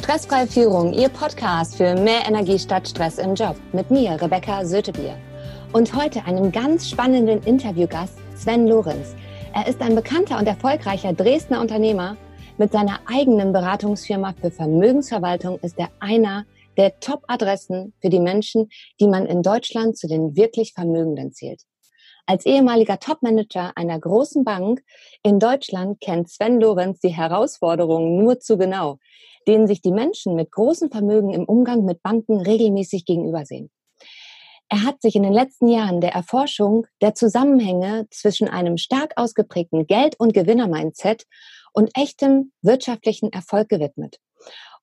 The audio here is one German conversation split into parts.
Stressfreie Führung, Ihr Podcast für mehr Energie statt Stress im Job. Mit mir, Rebecca Sötebier. Und heute einen ganz spannenden Interviewgast, Sven Lorenz. Er ist ein bekannter und erfolgreicher Dresdner Unternehmer. Mit seiner eigenen Beratungsfirma für Vermögensverwaltung ist er einer der Top-Adressen für die Menschen, die man in Deutschland zu den wirklich Vermögenden zählt. Als ehemaliger Topmanager einer großen Bank in Deutschland kennt Sven Lorenz die Herausforderungen nur zu genau, denen sich die Menschen mit großem Vermögen im Umgang mit Banken regelmäßig gegenübersehen. Er hat sich in den letzten Jahren der Erforschung der Zusammenhänge zwischen einem stark ausgeprägten Geld- und Gewinner-Mindset und echtem wirtschaftlichen Erfolg gewidmet.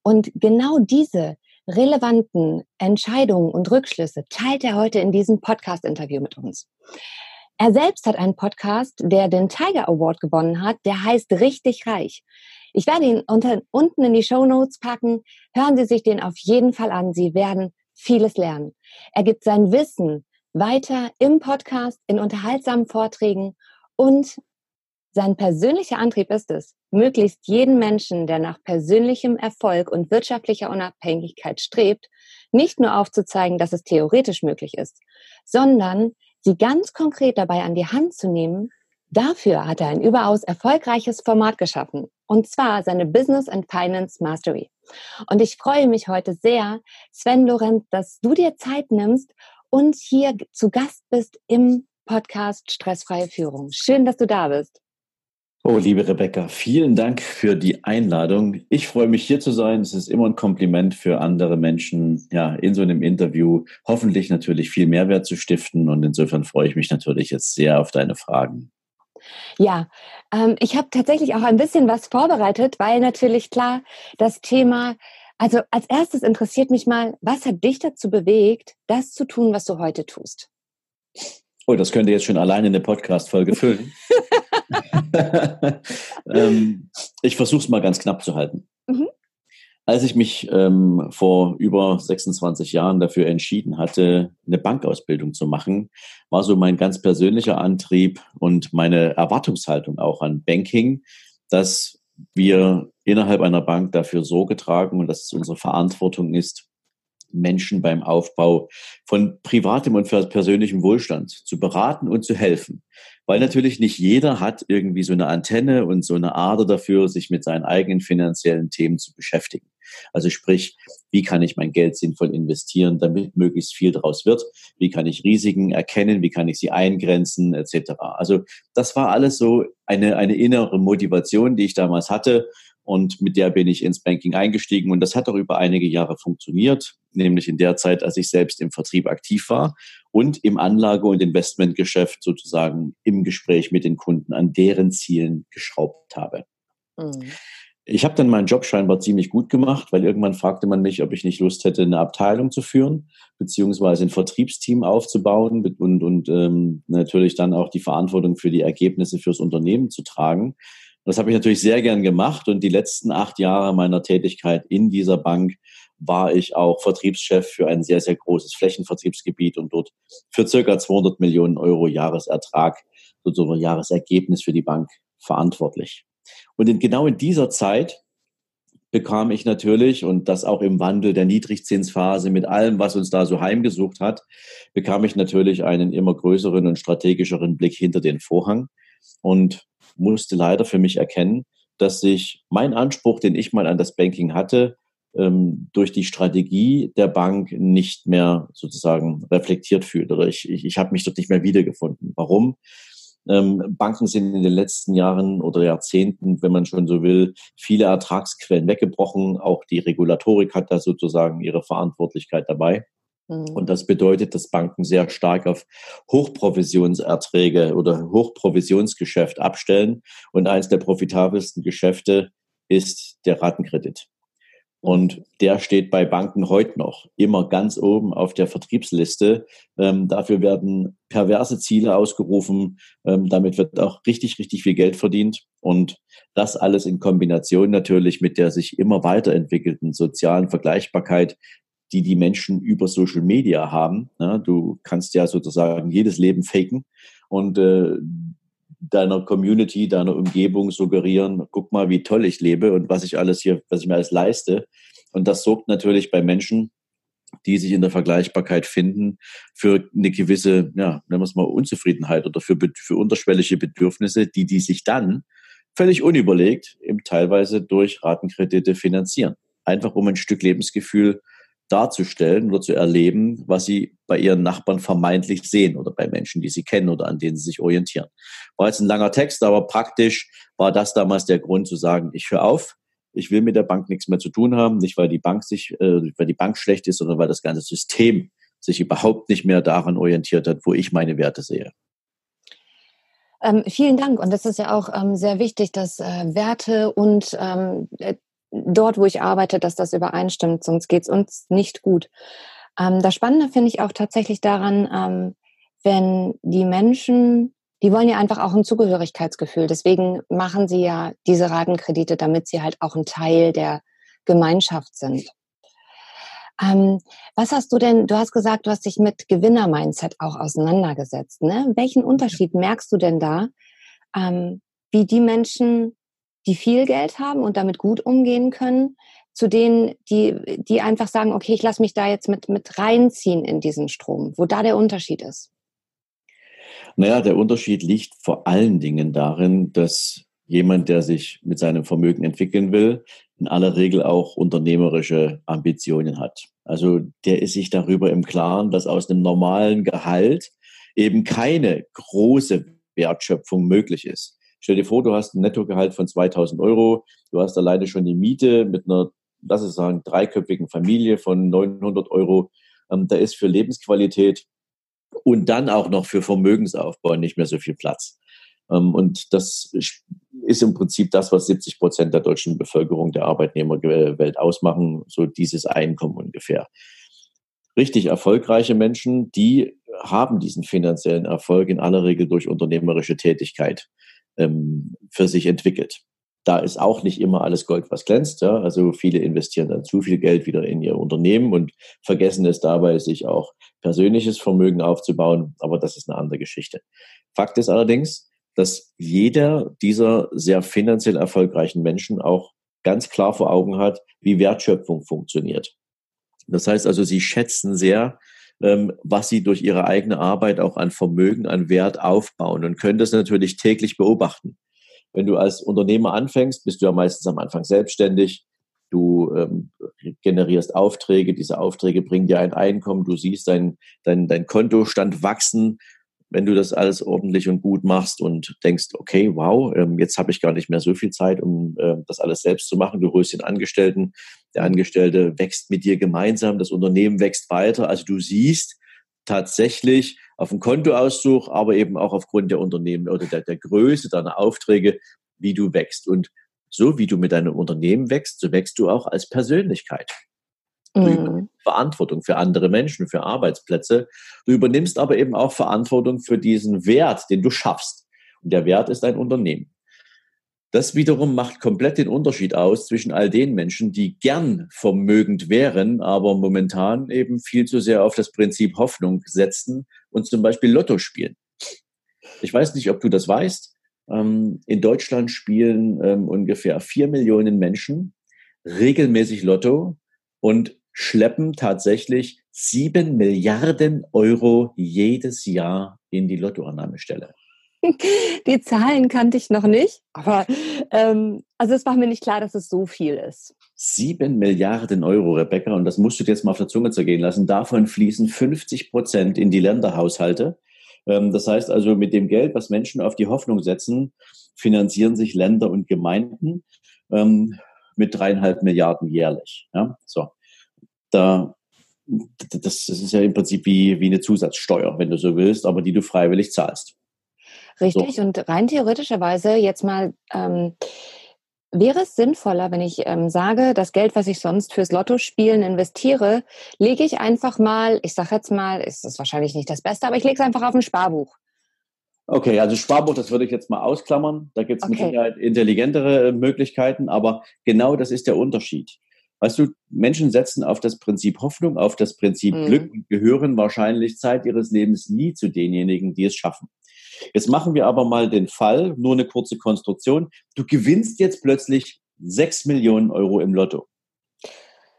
Und genau diese relevanten Entscheidungen und Rückschlüsse teilt er heute in diesem Podcast-Interview mit uns. Er selbst hat einen Podcast, der den Tiger Award gewonnen hat, der heißt Richtig Reich. Ich werde ihn unter, unten in die Show Notes packen. Hören Sie sich den auf jeden Fall an. Sie werden vieles lernen. Er gibt sein Wissen weiter im Podcast, in unterhaltsamen Vorträgen und sein persönlicher Antrieb ist es, möglichst jeden Menschen, der nach persönlichem Erfolg und wirtschaftlicher Unabhängigkeit strebt, nicht nur aufzuzeigen, dass es theoretisch möglich ist, sondern sie ganz konkret dabei an die Hand zu nehmen, dafür hat er ein überaus erfolgreiches Format geschaffen, und zwar seine Business and Finance Mastery. Und ich freue mich heute sehr, Sven Lorenz, dass du dir Zeit nimmst und hier zu Gast bist im Podcast Stressfreie Führung. Schön, dass du da bist. Oh, liebe Rebecca, vielen Dank für die Einladung. Ich freue mich hier zu sein. Es ist immer ein Kompliment für andere Menschen, ja, in so einem Interview hoffentlich natürlich viel Mehrwert zu stiften. Und insofern freue ich mich natürlich jetzt sehr auf deine Fragen. Ja, ähm, ich habe tatsächlich auch ein bisschen was vorbereitet, weil natürlich klar das Thema, also als erstes interessiert mich mal, was hat dich dazu bewegt, das zu tun, was du heute tust? Oh, das könnte jetzt schon alleine eine Podcast-Folge füllen. ähm, ich versuche es mal ganz knapp zu halten. Als ich mich ähm, vor über 26 Jahren dafür entschieden hatte, eine Bankausbildung zu machen, war so mein ganz persönlicher Antrieb und meine Erwartungshaltung auch an Banking, dass wir innerhalb einer Bank dafür Sorge tragen und dass es unsere Verantwortung ist, Menschen beim Aufbau von privatem und persönlichem Wohlstand zu beraten und zu helfen. Weil natürlich nicht jeder hat irgendwie so eine Antenne und so eine Ader dafür, sich mit seinen eigenen finanziellen Themen zu beschäftigen. Also sprich, wie kann ich mein Geld sinnvoll investieren, damit möglichst viel daraus wird? Wie kann ich Risiken erkennen? Wie kann ich sie eingrenzen, etc. Also das war alles so eine, eine innere Motivation, die ich damals hatte und mit der bin ich ins Banking eingestiegen und das hat auch über einige Jahre funktioniert, nämlich in der Zeit, als ich selbst im Vertrieb aktiv war und im Anlage- und Investmentgeschäft sozusagen im Gespräch mit den Kunden an deren Zielen geschraubt habe. Mhm. Ich habe dann meinen Job scheinbar ziemlich gut gemacht, weil irgendwann fragte man mich, ob ich nicht Lust hätte, eine Abteilung zu führen, beziehungsweise ein Vertriebsteam aufzubauen und, und ähm, natürlich dann auch die Verantwortung für die Ergebnisse fürs Unternehmen zu tragen. Das habe ich natürlich sehr gern gemacht und die letzten acht Jahre meiner Tätigkeit in dieser Bank war ich auch Vertriebschef für ein sehr, sehr großes Flächenvertriebsgebiet und dort für circa 200 Millionen Euro Jahresertrag, sozusagen Jahresergebnis für die Bank verantwortlich. Und in, genau in dieser Zeit bekam ich natürlich, und das auch im Wandel der Niedrigzinsphase mit allem, was uns da so heimgesucht hat, bekam ich natürlich einen immer größeren und strategischeren Blick hinter den Vorhang. Und musste leider für mich erkennen, dass sich mein Anspruch, den ich mal an das Banking hatte, ähm, durch die Strategie der Bank nicht mehr sozusagen reflektiert fühlt oder ich, ich, ich habe mich dort nicht mehr wiedergefunden. Warum? Ähm, Banken sind in den letzten Jahren oder Jahrzehnten, wenn man schon so will, viele Ertragsquellen weggebrochen. Auch die Regulatorik hat da sozusagen ihre Verantwortlichkeit dabei. Mhm. Und das bedeutet, dass Banken sehr stark auf Hochprovisionserträge oder Hochprovisionsgeschäft abstellen. Und eines der profitabelsten Geschäfte ist der Ratenkredit. Und der steht bei Banken heute noch immer ganz oben auf der Vertriebsliste. Ähm, dafür werden perverse Ziele ausgerufen. Ähm, damit wird auch richtig, richtig viel Geld verdient. Und das alles in Kombination natürlich mit der sich immer weiterentwickelten sozialen Vergleichbarkeit die die Menschen über Social Media haben. Ja, du kannst ja sozusagen jedes Leben faken und äh, deiner Community, deiner Umgebung suggerieren, guck mal, wie toll ich lebe und was ich alles hier, was ich mir alles leiste. Und das sorgt natürlich bei Menschen, die sich in der Vergleichbarkeit finden, für eine gewisse, ja, nennen wir es mal Unzufriedenheit oder für, für unterschwellige Bedürfnisse, die die sich dann völlig unüberlegt eben teilweise durch Ratenkredite finanzieren. Einfach um ein Stück Lebensgefühl darzustellen oder zu erleben, was sie bei ihren Nachbarn vermeintlich sehen oder bei Menschen, die sie kennen oder an denen sie sich orientieren. War jetzt ein langer Text, aber praktisch war das damals der Grund zu sagen, ich höre auf, ich will mit der Bank nichts mehr zu tun haben, nicht weil die Bank sich, äh, weil die Bank schlecht ist, sondern weil das ganze System sich überhaupt nicht mehr daran orientiert hat, wo ich meine Werte sehe. Ähm, vielen Dank. Und das ist ja auch ähm, sehr wichtig, dass äh, Werte und ähm, äh, dort, wo ich arbeite, dass das übereinstimmt, sonst geht es uns nicht gut. Ähm, das Spannende finde ich auch tatsächlich daran, ähm, wenn die Menschen die wollen ja einfach auch ein Zugehörigkeitsgefühl. Deswegen machen sie ja diese Ratenkredite, damit sie halt auch ein Teil der Gemeinschaft sind. Ähm, was hast du denn, du hast gesagt, du hast dich mit Gewinner-Mindset auch auseinandergesetzt. Ne? Welchen Unterschied merkst du denn da, ähm, wie die Menschen, die viel Geld haben und damit gut umgehen können, zu denen, die, die einfach sagen, okay, ich lasse mich da jetzt mit, mit reinziehen in diesen Strom, wo da der Unterschied ist? Naja, der Unterschied liegt vor allen Dingen darin, dass jemand, der sich mit seinem Vermögen entwickeln will, in aller Regel auch unternehmerische Ambitionen hat. Also der ist sich darüber im Klaren, dass aus einem normalen Gehalt eben keine große Wertschöpfung möglich ist. Stell dir vor, du hast ein Nettogehalt von 2000 Euro, du hast alleine schon die Miete mit einer, lass es sagen, dreiköpfigen Familie von 900 Euro. Ähm, da ist für Lebensqualität und dann auch noch für Vermögensaufbau nicht mehr so viel Platz. Ähm, und das ist im Prinzip das, was 70 Prozent der deutschen Bevölkerung der Arbeitnehmerwelt ausmachen, so dieses Einkommen ungefähr. Richtig erfolgreiche Menschen, die haben diesen finanziellen Erfolg in aller Regel durch unternehmerische Tätigkeit ähm, für sich entwickelt. Da ist auch nicht immer alles Gold, was glänzt. Ja? Also viele investieren dann zu viel Geld wieder in ihr Unternehmen und vergessen es dabei, sich auch persönliches Vermögen aufzubauen. Aber das ist eine andere Geschichte. Fakt ist allerdings, dass jeder dieser sehr finanziell erfolgreichen Menschen auch ganz klar vor Augen hat, wie Wertschöpfung funktioniert. Das heißt also, sie schätzen sehr, was sie durch ihre eigene Arbeit auch an Vermögen, an Wert aufbauen und können das natürlich täglich beobachten. Wenn du als Unternehmer anfängst, bist du ja meistens am Anfang selbstständig. Du ähm, generierst Aufträge, diese Aufträge bringen dir ein Einkommen, du siehst dein, dein, dein Kontostand wachsen, wenn du das alles ordentlich und gut machst und denkst, okay, wow, ähm, jetzt habe ich gar nicht mehr so viel Zeit, um äh, das alles selbst zu machen. Du holst den Angestellten, der Angestellte wächst mit dir gemeinsam, das Unternehmen wächst weiter. Also du siehst tatsächlich auf dem Kontoauszug, aber eben auch aufgrund der Unternehmen oder der, der Größe deiner Aufträge, wie du wächst. Und so wie du mit deinem Unternehmen wächst, so wächst du auch als Persönlichkeit. Du mhm. Verantwortung für andere Menschen, für Arbeitsplätze. Du übernimmst aber eben auch Verantwortung für diesen Wert, den du schaffst. Und der Wert ist dein Unternehmen. Das wiederum macht komplett den Unterschied aus zwischen all den Menschen, die gern vermögend wären, aber momentan eben viel zu sehr auf das Prinzip Hoffnung setzen und zum Beispiel Lotto spielen. Ich weiß nicht, ob du das weißt. Ähm, in Deutschland spielen ähm, ungefähr vier Millionen Menschen regelmäßig Lotto und schleppen tatsächlich sieben Milliarden Euro jedes Jahr in die Lottoannahmestelle. Die Zahlen kannte ich noch nicht, aber ähm, also es war mir nicht klar, dass es so viel ist. Sieben Milliarden Euro, Rebecca, und das musst du dir jetzt mal auf der Zunge zergehen lassen. Davon fließen 50 Prozent in die Länderhaushalte. Ähm, das heißt also, mit dem Geld, was Menschen auf die Hoffnung setzen, finanzieren sich Länder und Gemeinden ähm, mit dreieinhalb Milliarden jährlich. Ja, so da das ist ja im Prinzip wie, wie eine Zusatzsteuer, wenn du so willst, aber die du freiwillig zahlst. Richtig, so. und rein theoretischerweise jetzt mal, ähm, wäre es sinnvoller, wenn ich ähm, sage, das Geld, was ich sonst fürs Lottospielen investiere, lege ich einfach mal, ich sage jetzt mal, ist das wahrscheinlich nicht das Beste, aber ich lege es einfach auf ein Sparbuch. Okay, also Sparbuch, das würde ich jetzt mal ausklammern. Da gibt es okay. mit Sicherheit intelligentere Möglichkeiten, aber genau das ist der Unterschied. Weißt du, Menschen setzen auf das Prinzip Hoffnung, auf das Prinzip mhm. Glück und gehören wahrscheinlich Zeit ihres Lebens nie zu denjenigen, die es schaffen. Jetzt machen wir aber mal den Fall, nur eine kurze Konstruktion. Du gewinnst jetzt plötzlich 6 Millionen Euro im Lotto.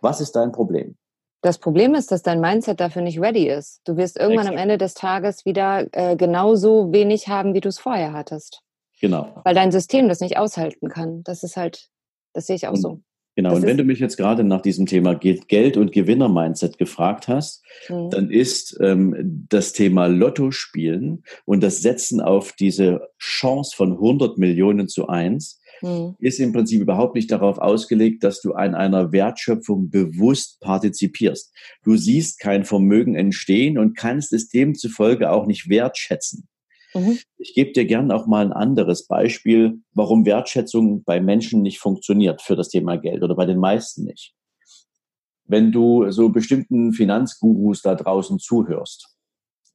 Was ist dein Problem? Das Problem ist, dass dein Mindset dafür nicht ready ist. Du wirst irgendwann Exakt. am Ende des Tages wieder äh, genauso wenig haben, wie du es vorher hattest. Genau. Weil dein System das nicht aushalten kann. Das ist halt, das sehe ich auch und, so. Genau, das und wenn du mich jetzt gerade nach diesem Thema Geld- und Gewinner-Mindset gefragt hast, mhm. dann ist ähm, das Thema Lotto spielen und das Setzen auf diese Chance von 100 Millionen zu eins mhm. ist im Prinzip überhaupt nicht darauf ausgelegt, dass du an einer Wertschöpfung bewusst partizipierst. Du siehst kein Vermögen entstehen und kannst es demzufolge auch nicht wertschätzen. Mhm. Ich gebe dir gern auch mal ein anderes Beispiel, warum Wertschätzung bei Menschen nicht funktioniert für das Thema Geld oder bei den meisten nicht. Wenn du so bestimmten Finanzgurus da draußen zuhörst,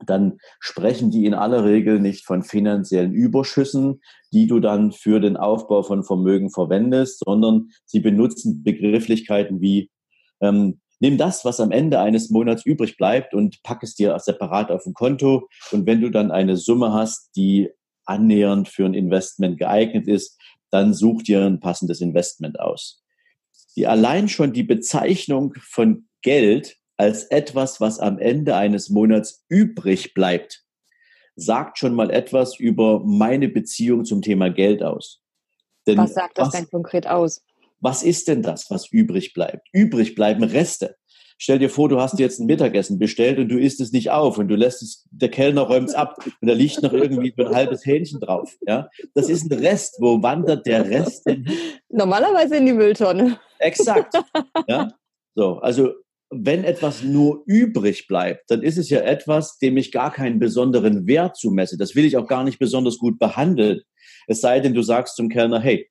dann sprechen die in aller Regel nicht von finanziellen Überschüssen, die du dann für den Aufbau von Vermögen verwendest, sondern sie benutzen Begrifflichkeiten wie ähm, Nimm das, was am Ende eines Monats übrig bleibt und pack es dir separat auf ein Konto. Und wenn du dann eine Summe hast, die annähernd für ein Investment geeignet ist, dann such dir ein passendes Investment aus. Die allein schon die Bezeichnung von Geld als etwas, was am Ende eines Monats übrig bleibt, sagt schon mal etwas über meine Beziehung zum Thema Geld aus. Denn was sagt das was, denn konkret aus? Was ist denn das, was übrig bleibt? Übrig bleiben Reste. Stell dir vor, du hast jetzt ein Mittagessen bestellt und du isst es nicht auf und du lässt es, der Kellner räumt es ab und da liegt noch irgendwie ein halbes Hähnchen drauf. Ja, das ist ein Rest. Wo wandert der Rest denn? Normalerweise in die Mülltonne. Exakt. Ja, so. Also wenn etwas nur übrig bleibt, dann ist es ja etwas, dem ich gar keinen besonderen Wert zumesse. Das will ich auch gar nicht besonders gut behandeln. Es sei denn, du sagst zum Kellner, hey,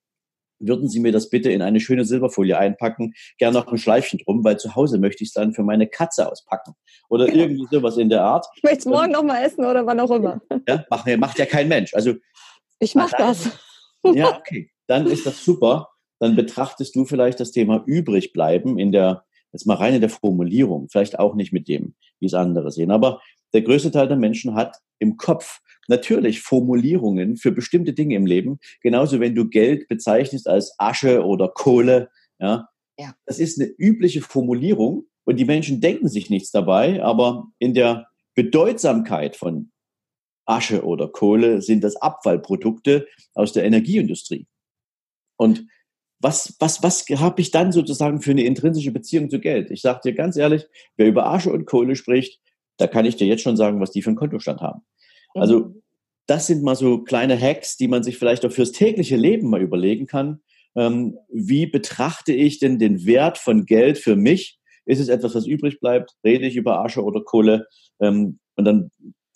würden Sie mir das bitte in eine schöne Silberfolie einpacken, gerne noch ein Schleifchen drum, weil zu Hause möchte ich es dann für meine Katze auspacken. Oder genau. irgendwie sowas in der Art. Ich möchte es morgen noch mal essen oder wann auch immer. Ja, macht, macht ja kein Mensch. Also ich mache das. Ja, okay. Dann ist das super. Dann betrachtest du vielleicht das Thema übrig bleiben in der, jetzt mal rein in der Formulierung, vielleicht auch nicht mit dem, wie es andere sehen. Aber der größte Teil der Menschen hat im Kopf natürlich Formulierungen für bestimmte Dinge im Leben. Genauso, wenn du Geld bezeichnest als Asche oder Kohle. Ja, ja. Das ist eine übliche Formulierung und die Menschen denken sich nichts dabei, aber in der Bedeutsamkeit von Asche oder Kohle sind das Abfallprodukte aus der Energieindustrie. Und was, was, was habe ich dann sozusagen für eine intrinsische Beziehung zu Geld? Ich sage dir ganz ehrlich, wer über Asche und Kohle spricht, da kann ich dir jetzt schon sagen, was die für einen Kontostand haben. Also mhm. das sind mal so kleine Hacks, die man sich vielleicht auch fürs tägliche Leben mal überlegen kann. Ähm, wie betrachte ich denn den Wert von Geld für mich? Ist es etwas, was übrig bleibt? Rede ich über Asche oder Kohle? Ähm, und dann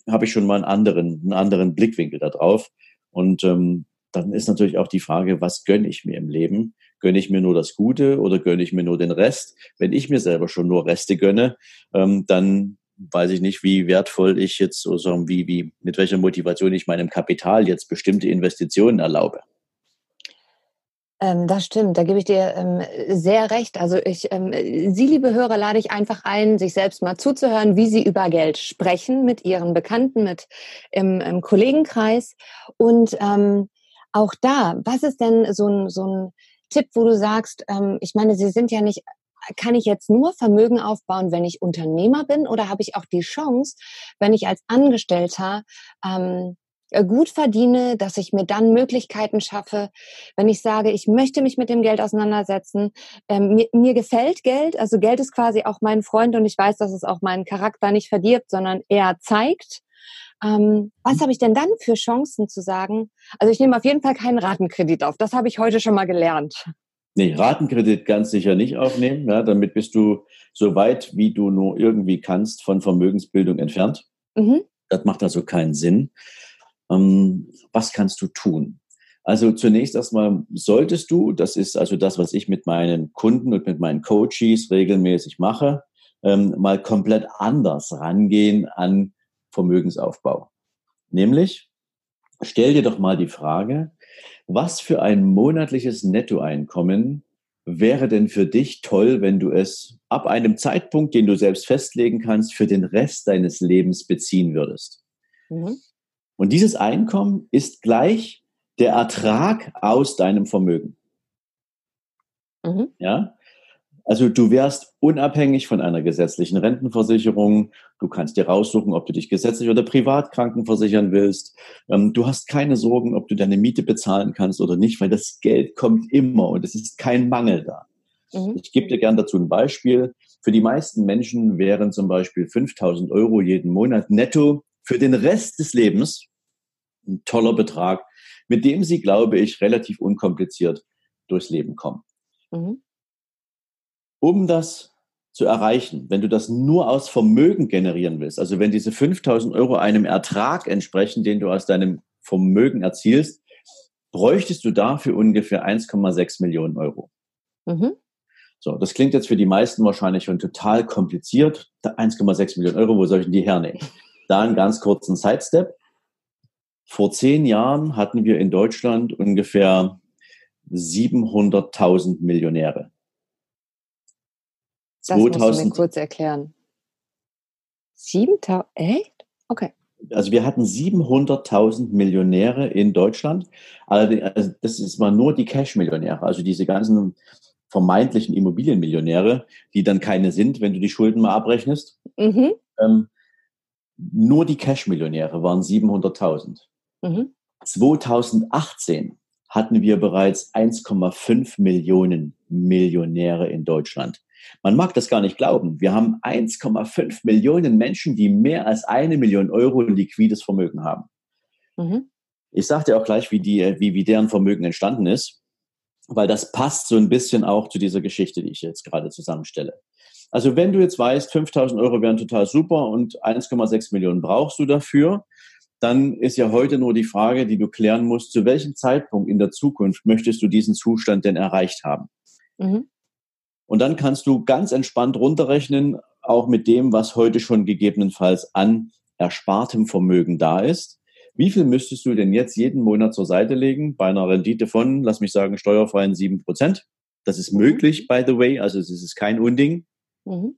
habe ich schon mal einen anderen, einen anderen Blickwinkel da drauf. Und ähm, dann ist natürlich auch die Frage, was gönne ich mir im Leben? Gönne ich mir nur das Gute oder gönne ich mir nur den Rest? Wenn ich mir selber schon nur Reste gönne, ähm, dann weiß ich nicht, wie wertvoll ich jetzt, so wie, wie, mit welcher Motivation ich meinem Kapital jetzt bestimmte Investitionen erlaube. Ähm, das stimmt, da gebe ich dir ähm, sehr recht. Also ich, ähm, Sie, liebe Hörer, lade ich einfach ein, sich selbst mal zuzuhören, wie Sie über Geld sprechen mit Ihren Bekannten, mit im, im Kollegenkreis. Und ähm, auch da, was ist denn so ein, so ein Tipp, wo du sagst, ähm, ich meine, Sie sind ja nicht kann ich jetzt nur Vermögen aufbauen, wenn ich Unternehmer bin oder habe ich auch die Chance, wenn ich als Angestellter ähm, äh, gut verdiene, dass ich mir dann Möglichkeiten schaffe, wenn ich sage, ich möchte mich mit dem Geld auseinandersetzen. Ähm, mir, mir gefällt Geld, also Geld ist quasi auch mein Freund und ich weiß, dass es auch meinen Charakter nicht verdirbt, sondern eher zeigt. Ähm, was habe ich denn dann für Chancen zu sagen? Also ich nehme auf jeden Fall keinen Ratenkredit auf. Das habe ich heute schon mal gelernt. Nee, Ratenkredit ganz sicher nicht aufnehmen. Ja, damit bist du so weit, wie du nur irgendwie kannst, von Vermögensbildung entfernt. Mhm. Das macht also keinen Sinn. Ähm, was kannst du tun? Also zunächst erstmal solltest du, das ist also das, was ich mit meinen Kunden und mit meinen Coaches regelmäßig mache, ähm, mal komplett anders rangehen an Vermögensaufbau. Nämlich, stell dir doch mal die Frage, was für ein monatliches Nettoeinkommen wäre denn für dich toll, wenn du es ab einem Zeitpunkt, den du selbst festlegen kannst, für den Rest deines Lebens beziehen würdest? Mhm. Und dieses Einkommen ist gleich der Ertrag aus deinem Vermögen. Mhm. Ja? Also du wärst unabhängig von einer gesetzlichen Rentenversicherung. Du kannst dir raussuchen, ob du dich gesetzlich oder privat krankenversichern willst. Ähm, du hast keine Sorgen, ob du deine Miete bezahlen kannst oder nicht, weil das Geld kommt immer und es ist kein Mangel da. Mhm. Ich gebe dir gern dazu ein Beispiel. Für die meisten Menschen wären zum Beispiel 5000 Euro jeden Monat netto für den Rest des Lebens ein toller Betrag, mit dem sie, glaube ich, relativ unkompliziert durchs Leben kommen. Mhm um das zu erreichen, wenn du das nur aus Vermögen generieren willst, also wenn diese 5000 Euro einem Ertrag entsprechen, den du aus deinem Vermögen erzielst, bräuchtest du dafür ungefähr 1,6 Millionen Euro. Mhm. So, das klingt jetzt für die meisten wahrscheinlich schon total kompliziert. 1,6 Millionen Euro, wo soll ich denn die hernehmen? Da einen ganz kurzen Sidestep. Vor zehn Jahren hatten wir in Deutschland ungefähr 700.000 Millionäre. Das 2000, musst du mir kurz erklären. 7000, echt? Okay. Also wir hatten 700.000 Millionäre in Deutschland. Also das ist mal nur die Cash-Millionäre, also diese ganzen vermeintlichen Immobilienmillionäre, die dann keine sind, wenn du die Schulden mal abrechnest. Mhm. Ähm, nur die Cash-Millionäre waren 700.000. Mhm. 2018 hatten wir bereits 1,5 Millionen Millionäre in Deutschland. Man mag das gar nicht glauben. Wir haben 1,5 Millionen Menschen, die mehr als eine Million Euro liquides Vermögen haben. Mhm. Ich sage dir auch gleich, wie, die, wie, wie deren Vermögen entstanden ist, weil das passt so ein bisschen auch zu dieser Geschichte, die ich jetzt gerade zusammenstelle. Also wenn du jetzt weißt, 5000 Euro wären total super und 1,6 Millionen brauchst du dafür, dann ist ja heute nur die Frage, die du klären musst, zu welchem Zeitpunkt in der Zukunft möchtest du diesen Zustand denn erreicht haben? Mhm. Und dann kannst du ganz entspannt runterrechnen, auch mit dem, was heute schon gegebenenfalls an erspartem Vermögen da ist. Wie viel müsstest du denn jetzt jeden Monat zur Seite legen bei einer Rendite von, lass mich sagen, steuerfreien sieben Prozent? Das ist mhm. möglich, by the way, also es ist kein Unding. Mhm.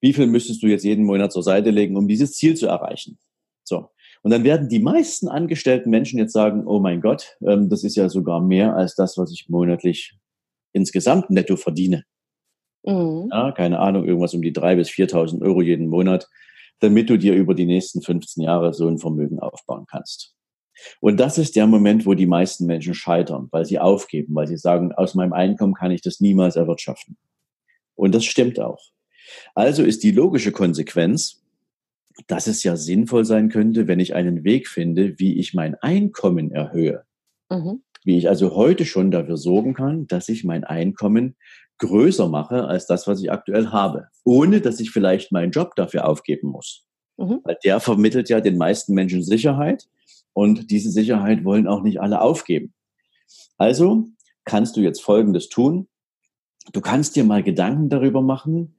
Wie viel müsstest du jetzt jeden Monat zur Seite legen, um dieses Ziel zu erreichen? So. Und dann werden die meisten angestellten Menschen jetzt sagen, oh mein Gott, ähm, das ist ja sogar mehr als das, was ich monatlich insgesamt netto verdiene. Mhm. Ja, keine Ahnung, irgendwas um die drei bis 4.000 Euro jeden Monat, damit du dir über die nächsten 15 Jahre so ein Vermögen aufbauen kannst. Und das ist der Moment, wo die meisten Menschen scheitern, weil sie aufgeben, weil sie sagen, aus meinem Einkommen kann ich das niemals erwirtschaften. Und das stimmt auch. Also ist die logische Konsequenz, dass es ja sinnvoll sein könnte, wenn ich einen Weg finde, wie ich mein Einkommen erhöhe. Mhm wie ich also heute schon dafür sorgen kann, dass ich mein Einkommen größer mache als das, was ich aktuell habe, ohne dass ich vielleicht meinen Job dafür aufgeben muss. Mhm. Weil der vermittelt ja den meisten Menschen Sicherheit und diese Sicherheit wollen auch nicht alle aufgeben. Also kannst du jetzt Folgendes tun. Du kannst dir mal Gedanken darüber machen,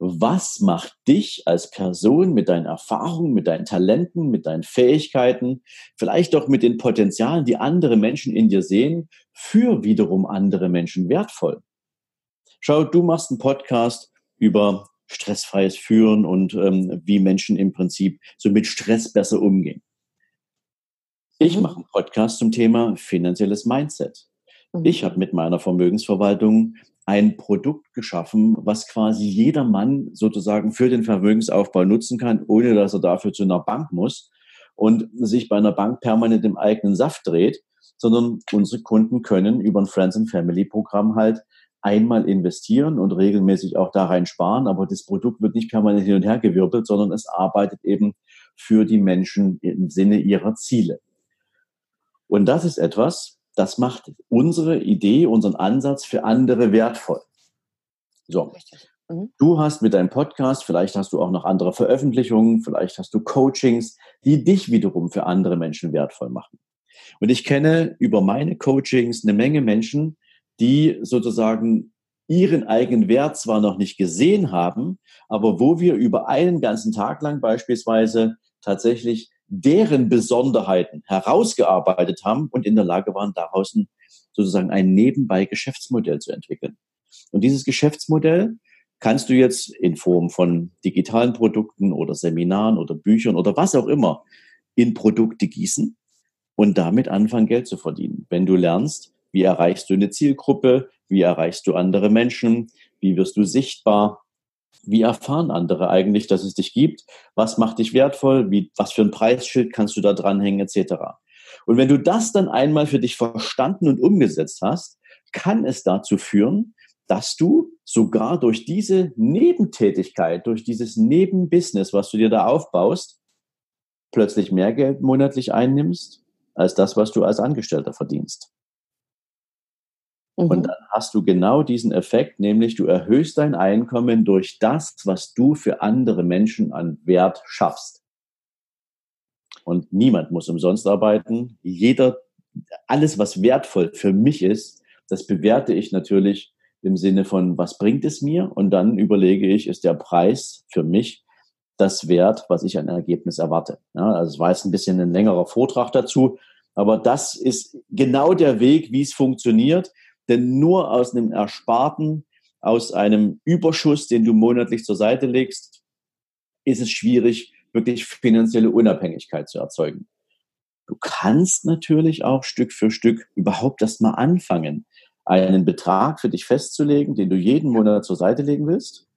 was macht dich als Person mit deinen Erfahrungen, mit deinen Talenten, mit deinen Fähigkeiten, vielleicht auch mit den Potenzialen, die andere Menschen in dir sehen, für wiederum andere Menschen wertvoll. Schau, du machst einen Podcast über stressfreies Führen und ähm, wie Menschen im Prinzip so mit Stress besser umgehen. Ich mhm. mache einen Podcast zum Thema finanzielles Mindset. Mhm. Ich habe mit meiner Vermögensverwaltung ein Produkt geschaffen, was quasi jeder Mann sozusagen für den Vermögensaufbau nutzen kann, ohne dass er dafür zu einer Bank muss und sich bei einer Bank permanent im eigenen Saft dreht, sondern unsere Kunden können über ein Friends and Family Programm halt einmal investieren und regelmäßig auch da rein sparen, aber das Produkt wird nicht permanent hin und her gewirbelt, sondern es arbeitet eben für die Menschen im Sinne ihrer Ziele. Und das ist etwas, das macht unsere Idee, unseren Ansatz für andere wertvoll. So. Mhm. Du hast mit deinem Podcast, vielleicht hast du auch noch andere Veröffentlichungen, vielleicht hast du Coachings, die dich wiederum für andere Menschen wertvoll machen. Und ich kenne über meine Coachings eine Menge Menschen, die sozusagen ihren eigenen Wert zwar noch nicht gesehen haben, aber wo wir über einen ganzen Tag lang beispielsweise tatsächlich deren Besonderheiten herausgearbeitet haben und in der Lage waren, daraus ein, sozusagen ein nebenbei Geschäftsmodell zu entwickeln. Und dieses Geschäftsmodell kannst du jetzt in Form von digitalen Produkten oder Seminaren oder Büchern oder was auch immer in Produkte gießen und damit anfangen, Geld zu verdienen. Wenn du lernst, wie erreichst du eine Zielgruppe, wie erreichst du andere Menschen, wie wirst du sichtbar, wie erfahren andere eigentlich, dass es dich gibt, was macht dich wertvoll, wie, was für ein Preisschild kannst du da dranhängen, etc. Und wenn du das dann einmal für dich verstanden und umgesetzt hast, kann es dazu führen, dass du sogar durch diese Nebentätigkeit, durch dieses Nebenbusiness, was du dir da aufbaust, plötzlich mehr Geld monatlich einnimmst, als das, was du als Angestellter verdienst. Mhm. Und dann hast du genau diesen Effekt, nämlich du erhöhst dein Einkommen durch das, was du für andere Menschen an Wert schaffst. Und niemand muss umsonst arbeiten. Jeder, alles, was wertvoll für mich ist, das bewerte ich natürlich im Sinne von, was bringt es mir? Und dann überlege ich, ist der Preis für mich das wert, was ich an Ergebnis erwarte? Ja, also es war jetzt ein bisschen ein längerer Vortrag dazu, aber das ist genau der Weg, wie es funktioniert. Denn nur aus einem Ersparten, aus einem Überschuss, den du monatlich zur Seite legst, ist es schwierig, wirklich finanzielle Unabhängigkeit zu erzeugen. Du kannst natürlich auch Stück für Stück überhaupt erst mal anfangen, einen Betrag für dich festzulegen, den du jeden Monat zur Seite legen willst.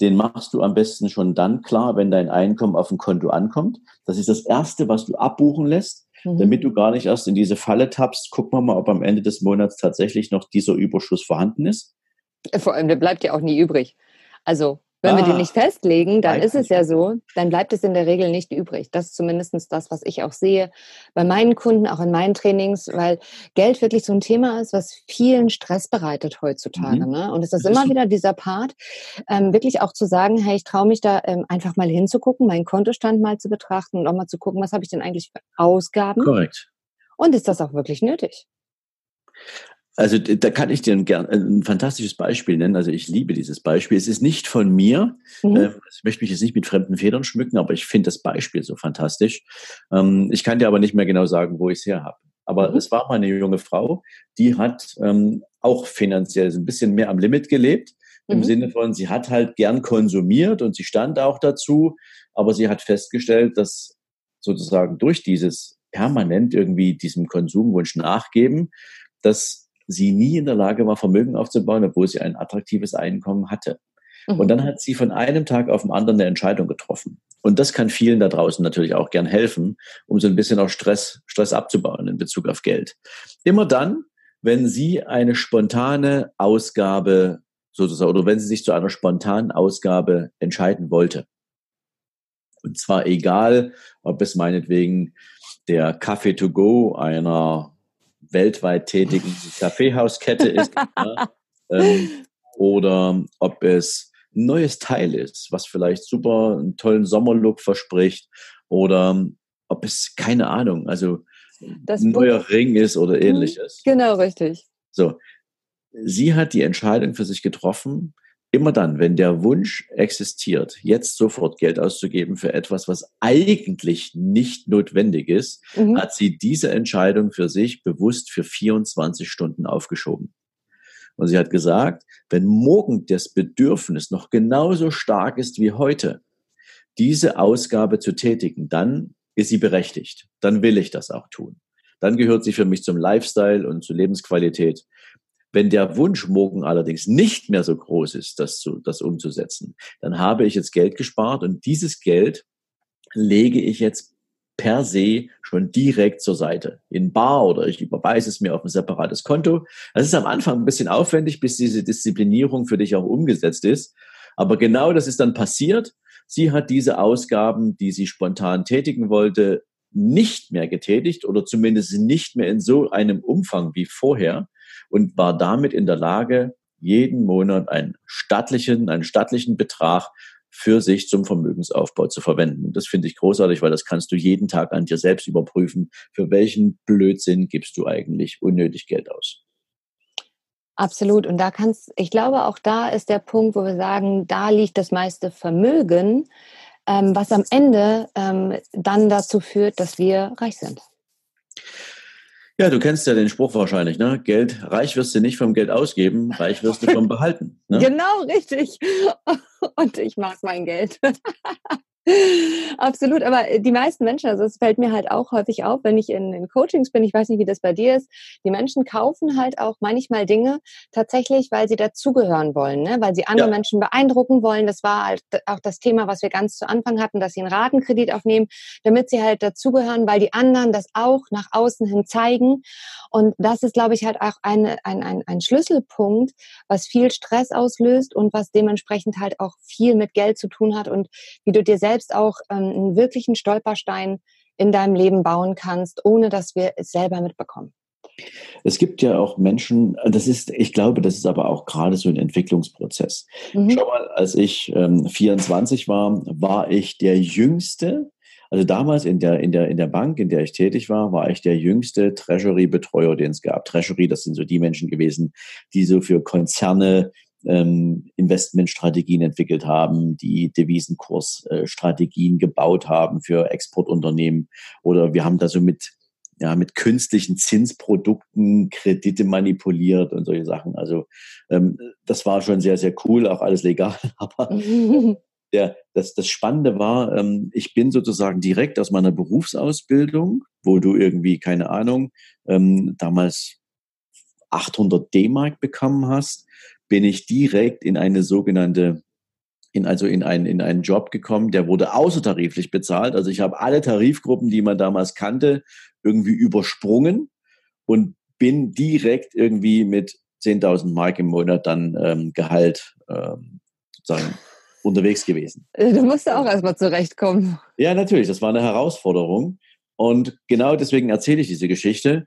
Den machst du am besten schon dann klar, wenn dein Einkommen auf dem Konto ankommt. Das ist das Erste, was du abbuchen lässt, mhm. damit du gar nicht erst in diese Falle tappst. Gucken wir mal, ob am Ende des Monats tatsächlich noch dieser Überschuss vorhanden ist. Vor allem, der bleibt ja auch nie übrig. Also wenn ah, wir den nicht festlegen, dann ist es ja so, dann bleibt es in der Regel nicht übrig. Das ist zumindest das, was ich auch sehe bei meinen Kunden, auch in meinen Trainings, weil Geld wirklich so ein Thema ist, was vielen Stress bereitet heutzutage. Mhm. Ne? Und es ist das immer ist wieder dieser Part, ähm, wirklich auch zu sagen, hey, ich traue mich da ähm, einfach mal hinzugucken, meinen Kontostand mal zu betrachten und auch mal zu gucken, was habe ich denn eigentlich für Ausgaben? Korrekt. Und ist das auch wirklich nötig? Also da kann ich dir ein, ein, fantastisches Beispiel nennen. Also ich liebe dieses Beispiel. Es ist nicht von mir. Mhm. Ähm, ich möchte mich jetzt nicht mit fremden Federn schmücken, aber ich finde das Beispiel so fantastisch. Ähm, ich kann dir aber nicht mehr genau sagen, wo ich es her habe. Aber mhm. es war mal eine junge Frau, die hat ähm, auch finanziell ein bisschen mehr am Limit gelebt. Im mhm. Sinne von, sie hat halt gern konsumiert und sie stand auch dazu, aber sie hat festgestellt, dass sozusagen durch dieses permanent irgendwie diesem Konsumwunsch nachgeben, dass sie nie in der Lage war, Vermögen aufzubauen, obwohl sie ein attraktives Einkommen hatte. Mhm. Und dann hat sie von einem Tag auf den anderen eine Entscheidung getroffen. Und das kann vielen da draußen natürlich auch gern helfen, um so ein bisschen auch Stress, Stress abzubauen in Bezug auf Geld. Immer dann, wenn sie eine spontane Ausgabe sozusagen, oder wenn sie sich zu einer spontanen Ausgabe entscheiden wollte. Und zwar egal, ob es meinetwegen der Kaffee to go einer weltweit tätigen Kaffeehauskette ist ja, ähm, oder ob es ein neues Teil ist, was vielleicht super einen tollen Sommerlook verspricht oder ob es keine Ahnung, also das ein neuer. Ring ist oder mhm. ähnliches. Genau, richtig. So, sie hat die Entscheidung für sich getroffen, Immer dann, wenn der Wunsch existiert, jetzt sofort Geld auszugeben für etwas, was eigentlich nicht notwendig ist, mhm. hat sie diese Entscheidung für sich bewusst für 24 Stunden aufgeschoben. Und sie hat gesagt, wenn morgen das Bedürfnis noch genauso stark ist wie heute, diese Ausgabe zu tätigen, dann ist sie berechtigt. Dann will ich das auch tun. Dann gehört sie für mich zum Lifestyle und zur Lebensqualität. Wenn der Wunsch morgen allerdings nicht mehr so groß ist, das, zu, das umzusetzen, dann habe ich jetzt Geld gespart und dieses Geld lege ich jetzt per se schon direkt zur Seite. In Bar oder ich überweise es mir auf ein separates Konto. Das ist am Anfang ein bisschen aufwendig, bis diese Disziplinierung für dich auch umgesetzt ist. Aber genau das ist dann passiert. Sie hat diese Ausgaben, die sie spontan tätigen wollte, nicht mehr getätigt oder zumindest nicht mehr in so einem Umfang wie vorher und war damit in der Lage, jeden Monat einen stattlichen, einen stattlichen Betrag für sich zum Vermögensaufbau zu verwenden. Das finde ich großartig, weil das kannst du jeden Tag an dir selbst überprüfen. Für welchen Blödsinn gibst du eigentlich unnötig Geld aus? Absolut. Und da kannst, ich glaube, auch da ist der Punkt, wo wir sagen, da liegt das meiste Vermögen, ähm, was am Ende ähm, dann dazu führt, dass wir reich sind. Ja, du kennst ja den Spruch wahrscheinlich, ne? Geld, reich wirst du nicht vom Geld ausgeben, reich wirst du vom Behalten. Ne? Genau, richtig. Und ich mag mein Geld. Absolut, aber äh, die meisten Menschen, also es fällt mir halt auch häufig auf, wenn ich in, in, Coachings bin, ich weiß nicht, wie das bei dir ist, die Menschen kaufen halt auch manchmal Dinge tatsächlich, weil sie dazugehören wollen, ne? weil sie andere ja. Menschen beeindrucken wollen. Das war halt auch das Thema, was wir ganz zu Anfang hatten, dass sie einen Ratenkredit aufnehmen, damit sie halt dazugehören, weil die anderen das auch nach außen hin zeigen. Und das ist, glaube ich, halt auch eine, ein, ein, ein Schlüsselpunkt, was viel Stress auslöst und was dementsprechend halt auch viel mit Geld zu tun hat und wie du dir selbst auch ähm, einen wirklichen Stolperstein in deinem Leben bauen kannst, ohne dass wir es selber mitbekommen. Es gibt ja auch Menschen, das ist, ich glaube, das ist aber auch gerade so ein Entwicklungsprozess. Mhm. Schau mal, als ich ähm, 24 war, war ich der Jüngste. Also damals in der, in, der, in der Bank, in der ich tätig war, war ich der jüngste Treasury-Betreuer, den es gab. Treasury, das sind so die Menschen gewesen, die so für Konzerne ähm, Investmentstrategien entwickelt haben, die Devisenkursstrategien gebaut haben für Exportunternehmen. Oder wir haben da so mit, ja, mit künstlichen Zinsprodukten Kredite manipuliert und solche Sachen. Also ähm, das war schon sehr, sehr cool, auch alles legal. Aber der, das, das Spannende war, ähm, ich bin sozusagen direkt aus meiner Berufsausbildung, wo du irgendwie, keine Ahnung, ähm, damals 800 D-Mark bekommen hast, bin ich direkt in eine sogenannte in, also in einen, in einen Job gekommen, der wurde außertariflich bezahlt. Also ich habe alle Tarifgruppen, die man damals kannte, irgendwie übersprungen und bin direkt irgendwie mit 10.000 Mark im Monat dann ähm, Gehalt ähm, sozusagen unterwegs gewesen. Du musst auch erstmal zurechtkommen. Ja, natürlich. Das war eine Herausforderung. Und genau deswegen erzähle ich diese Geschichte.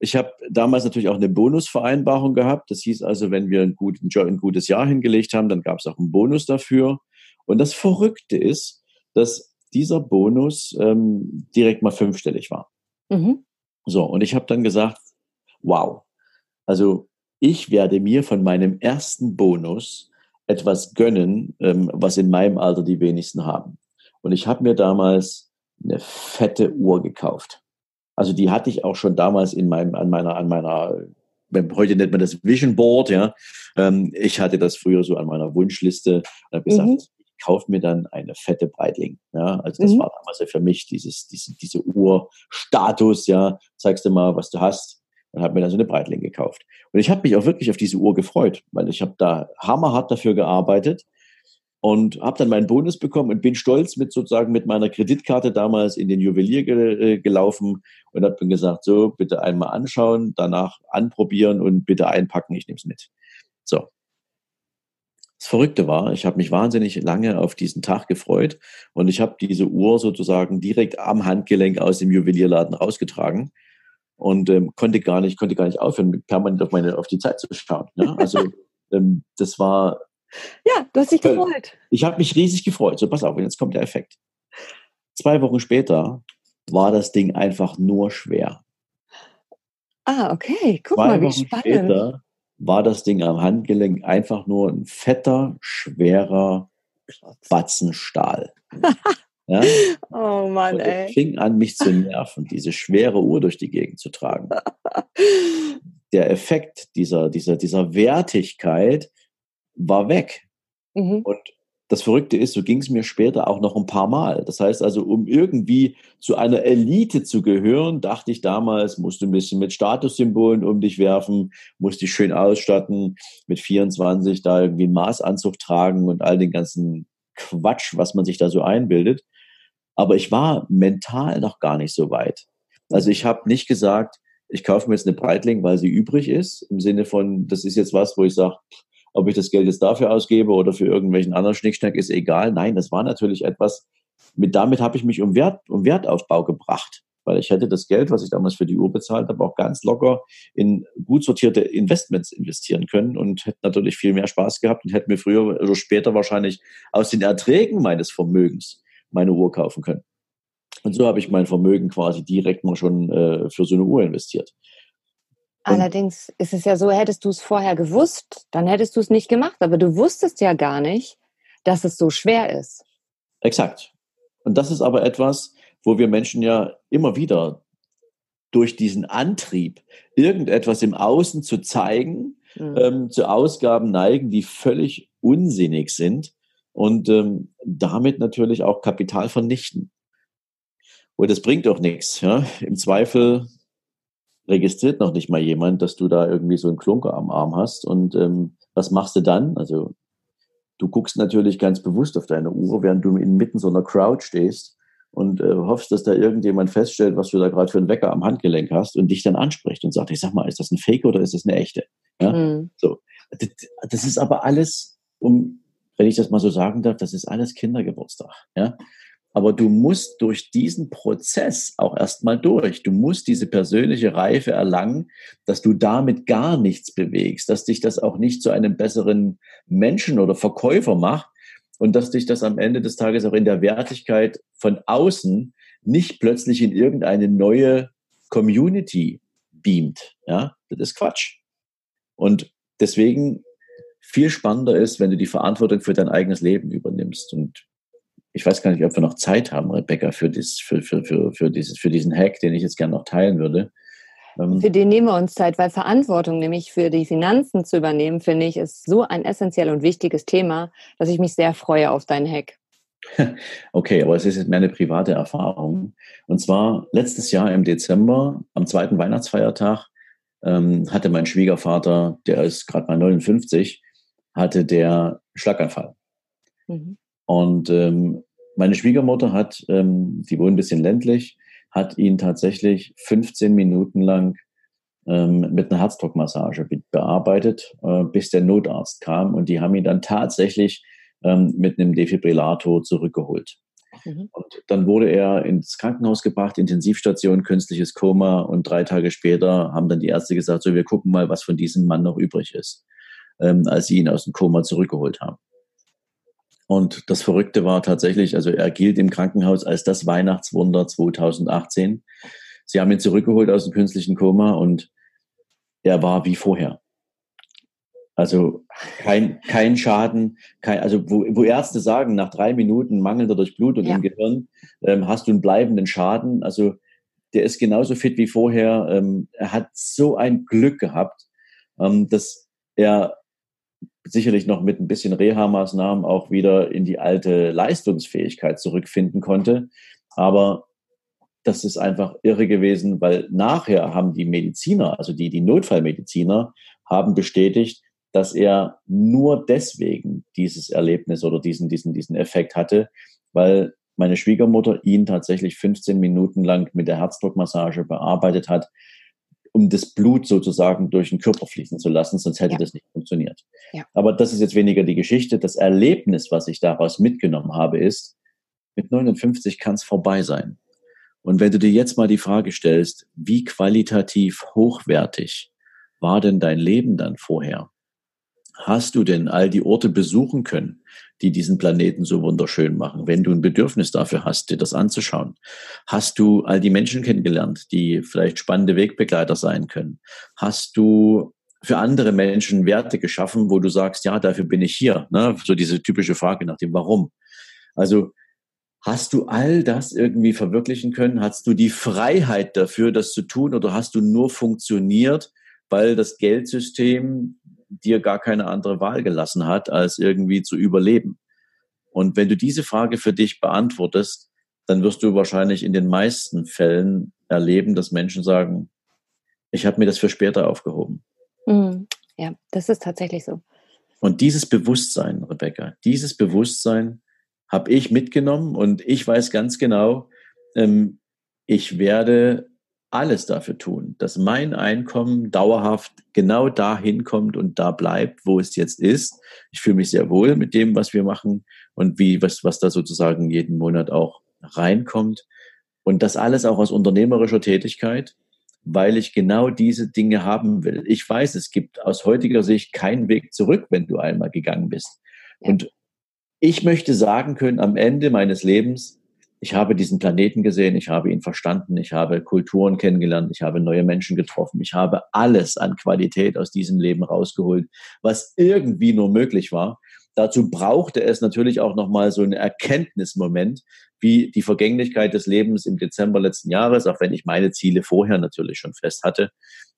Ich habe damals natürlich auch eine Bonusvereinbarung gehabt. Das hieß also, wenn wir ein, gut, ein gutes Jahr hingelegt haben, dann gab es auch einen Bonus dafür. Und das Verrückte ist, dass dieser Bonus ähm, direkt mal fünfstellig war. Mhm. So, und ich habe dann gesagt, wow, also ich werde mir von meinem ersten Bonus etwas gönnen, ähm, was in meinem Alter die wenigsten haben. Und ich habe mir damals eine fette Uhr gekauft. Also die hatte ich auch schon damals in meinem, an meiner, an meiner, heute nennt man das Vision Board, ja. Ähm, ich hatte das früher so an meiner Wunschliste und habe gesagt, mhm. ich kaufe mir dann eine fette Breitling. Ja, also das mhm. war damals ja für mich dieses, diese, diese Uhrstatus, ja. Zeigst du mal, was du hast und habe mir dann so eine Breitling gekauft. Und ich habe mich auch wirklich auf diese Uhr gefreut, weil ich habe da hammerhart dafür gearbeitet und habe dann meinen Bonus bekommen und bin stolz mit sozusagen mit meiner Kreditkarte damals in den Juwelier ge äh, gelaufen und habe dann gesagt, so bitte einmal anschauen, danach anprobieren und bitte einpacken, ich nehme es mit. So. Das Verrückte war, ich habe mich wahnsinnig lange auf diesen Tag gefreut und ich habe diese Uhr sozusagen direkt am Handgelenk aus dem Juwelierladen rausgetragen und ähm, konnte gar nicht, konnte gar nicht aufhören, permanent auf meine, auf die Zeit zu schauen. Ja? Also ähm, das war ja, du hast dich gefreut. Ich habe mich riesig gefreut. So, pass auf, jetzt kommt der Effekt. Zwei Wochen später war das Ding einfach nur schwer. Ah, okay. Guck Zwei mal, wie Wochen spannend. Später war das Ding am Handgelenk einfach nur ein fetter, schwerer Batzen Stahl. ja? Oh Mann, Und ey. fing an, mich zu nerven, diese schwere Uhr durch die Gegend zu tragen. Der Effekt dieser, dieser, dieser Wertigkeit war weg. Mhm. Und das Verrückte ist, so ging es mir später auch noch ein paar Mal. Das heißt also, um irgendwie zu einer Elite zu gehören, dachte ich damals, musst du ein bisschen mit Statussymbolen um dich werfen, musst dich schön ausstatten, mit 24 da irgendwie einen Maßanzug tragen und all den ganzen Quatsch, was man sich da so einbildet. Aber ich war mental noch gar nicht so weit. Also ich habe nicht gesagt, ich kaufe mir jetzt eine Breitling, weil sie übrig ist, im Sinne von, das ist jetzt was, wo ich sage, ob ich das Geld jetzt dafür ausgebe oder für irgendwelchen anderen Schnickschnack, ist egal. Nein, das war natürlich etwas, mit damit habe ich mich um, Wert, um Wertaufbau gebracht. Weil ich hätte das Geld, was ich damals für die Uhr bezahlt habe, auch ganz locker in gut sortierte Investments investieren können und hätte natürlich viel mehr Spaß gehabt und hätte mir früher oder später wahrscheinlich aus den Erträgen meines Vermögens meine Uhr kaufen können. Und so habe ich mein Vermögen quasi direkt mal schon äh, für so eine Uhr investiert. Allerdings ist es ja so, hättest du es vorher gewusst, dann hättest du es nicht gemacht. Aber du wusstest ja gar nicht, dass es so schwer ist. Exakt. Und das ist aber etwas, wo wir Menschen ja immer wieder durch diesen Antrieb, irgendetwas im Außen zu zeigen, mhm. ähm, zu Ausgaben neigen, die völlig unsinnig sind, und ähm, damit natürlich auch Kapital vernichten. Und das bringt doch nichts. Ja? Im Zweifel registriert noch nicht mal jemand, dass du da irgendwie so einen Klunker am Arm hast. Und ähm, was machst du dann? Also du guckst natürlich ganz bewusst auf deine Uhr, während du inmitten so einer Crowd stehst und äh, hoffst, dass da irgendjemand feststellt, was du da gerade für einen Wecker am Handgelenk hast und dich dann anspricht und sagt, ich sag mal, ist das ein Fake oder ist das eine echte? Ja? Mhm. So. Das ist aber alles, um, wenn ich das mal so sagen darf, das ist alles Kindergeburtstag. Ja? Aber du musst durch diesen Prozess auch erstmal durch. Du musst diese persönliche Reife erlangen, dass du damit gar nichts bewegst, dass dich das auch nicht zu einem besseren Menschen oder Verkäufer macht und dass dich das am Ende des Tages auch in der Wertigkeit von außen nicht plötzlich in irgendeine neue Community beamt. Ja, das ist Quatsch. Und deswegen viel spannender ist, wenn du die Verantwortung für dein eigenes Leben übernimmst. Und ich weiß gar nicht, ob wir noch Zeit haben, Rebecca, für, dies, für, für, für, für, dieses, für diesen Hack, den ich jetzt gerne noch teilen würde. Ähm, für den nehmen wir uns Zeit, weil Verantwortung nämlich für die Finanzen zu übernehmen, finde ich, ist so ein essentiell und wichtiges Thema, dass ich mich sehr freue auf deinen Hack. Okay, aber es ist jetzt mehr eine private Erfahrung. Und zwar letztes Jahr im Dezember, am zweiten Weihnachtsfeiertag, ähm, hatte mein Schwiegervater, der ist gerade mal 59, hatte der Schlaganfall. Mhm. Und ähm, meine Schwiegermutter hat, ähm, die wohnt ein bisschen ländlich, hat ihn tatsächlich 15 Minuten lang ähm, mit einer Herzdruckmassage bearbeitet, äh, bis der Notarzt kam. Und die haben ihn dann tatsächlich ähm, mit einem Defibrillator zurückgeholt. Mhm. Und dann wurde er ins Krankenhaus gebracht, Intensivstation, künstliches Koma. Und drei Tage später haben dann die Ärzte gesagt, so wir gucken mal, was von diesem Mann noch übrig ist, ähm, als sie ihn aus dem Koma zurückgeholt haben. Und das Verrückte war tatsächlich, also er gilt im Krankenhaus als das Weihnachtswunder 2018. Sie haben ihn zurückgeholt aus dem künstlichen Koma und er war wie vorher. Also kein, kein Schaden, kein, also wo, wo Ärzte sagen, nach drei Minuten mangelnder Durchblutung ja. im Gehirn ähm, hast du einen bleibenden Schaden. Also der ist genauso fit wie vorher. Ähm, er hat so ein Glück gehabt, ähm, dass er sicherlich noch mit ein bisschen Reha-Maßnahmen auch wieder in die alte Leistungsfähigkeit zurückfinden konnte. Aber das ist einfach irre gewesen, weil nachher haben die Mediziner, also die, die Notfallmediziner, haben bestätigt, dass er nur deswegen dieses Erlebnis oder diesen, diesen, diesen Effekt hatte, weil meine Schwiegermutter ihn tatsächlich 15 Minuten lang mit der Herzdruckmassage bearbeitet hat, um das Blut sozusagen durch den Körper fließen zu lassen, sonst hätte ja. das nicht funktioniert. Ja. Aber das ist jetzt weniger die Geschichte. Das Erlebnis, was ich daraus mitgenommen habe, ist, mit 59 kann es vorbei sein. Und wenn du dir jetzt mal die Frage stellst, wie qualitativ hochwertig war denn dein Leben dann vorher? Hast du denn all die Orte besuchen können, die diesen Planeten so wunderschön machen, wenn du ein Bedürfnis dafür hast, dir das anzuschauen? Hast du all die Menschen kennengelernt, die vielleicht spannende Wegbegleiter sein können? Hast du für andere Menschen Werte geschaffen, wo du sagst, ja, dafür bin ich hier? Ne? So diese typische Frage nach dem Warum. Also Hast du all das irgendwie verwirklichen können? Hast du die Freiheit dafür, das zu tun? Oder hast du nur funktioniert, weil das Geldsystem dir gar keine andere Wahl gelassen hat, als irgendwie zu überleben. Und wenn du diese Frage für dich beantwortest, dann wirst du wahrscheinlich in den meisten Fällen erleben, dass Menschen sagen, ich habe mir das für später aufgehoben. Mhm. Ja, das ist tatsächlich so. Und dieses Bewusstsein, Rebecca, dieses Bewusstsein habe ich mitgenommen und ich weiß ganz genau, ähm, ich werde alles dafür tun, dass mein Einkommen dauerhaft genau dahin kommt und da bleibt, wo es jetzt ist. Ich fühle mich sehr wohl mit dem, was wir machen und wie, was, was da sozusagen jeden Monat auch reinkommt. Und das alles auch aus unternehmerischer Tätigkeit, weil ich genau diese Dinge haben will. Ich weiß, es gibt aus heutiger Sicht keinen Weg zurück, wenn du einmal gegangen bist. Und ich möchte sagen können, am Ende meines Lebens, ich habe diesen Planeten gesehen, ich habe ihn verstanden, ich habe Kulturen kennengelernt, ich habe neue Menschen getroffen, ich habe alles an Qualität aus diesem Leben rausgeholt, was irgendwie nur möglich war. Dazu brauchte es natürlich auch nochmal so einen Erkenntnismoment, wie die Vergänglichkeit des Lebens im Dezember letzten Jahres, auch wenn ich meine Ziele vorher natürlich schon fest hatte.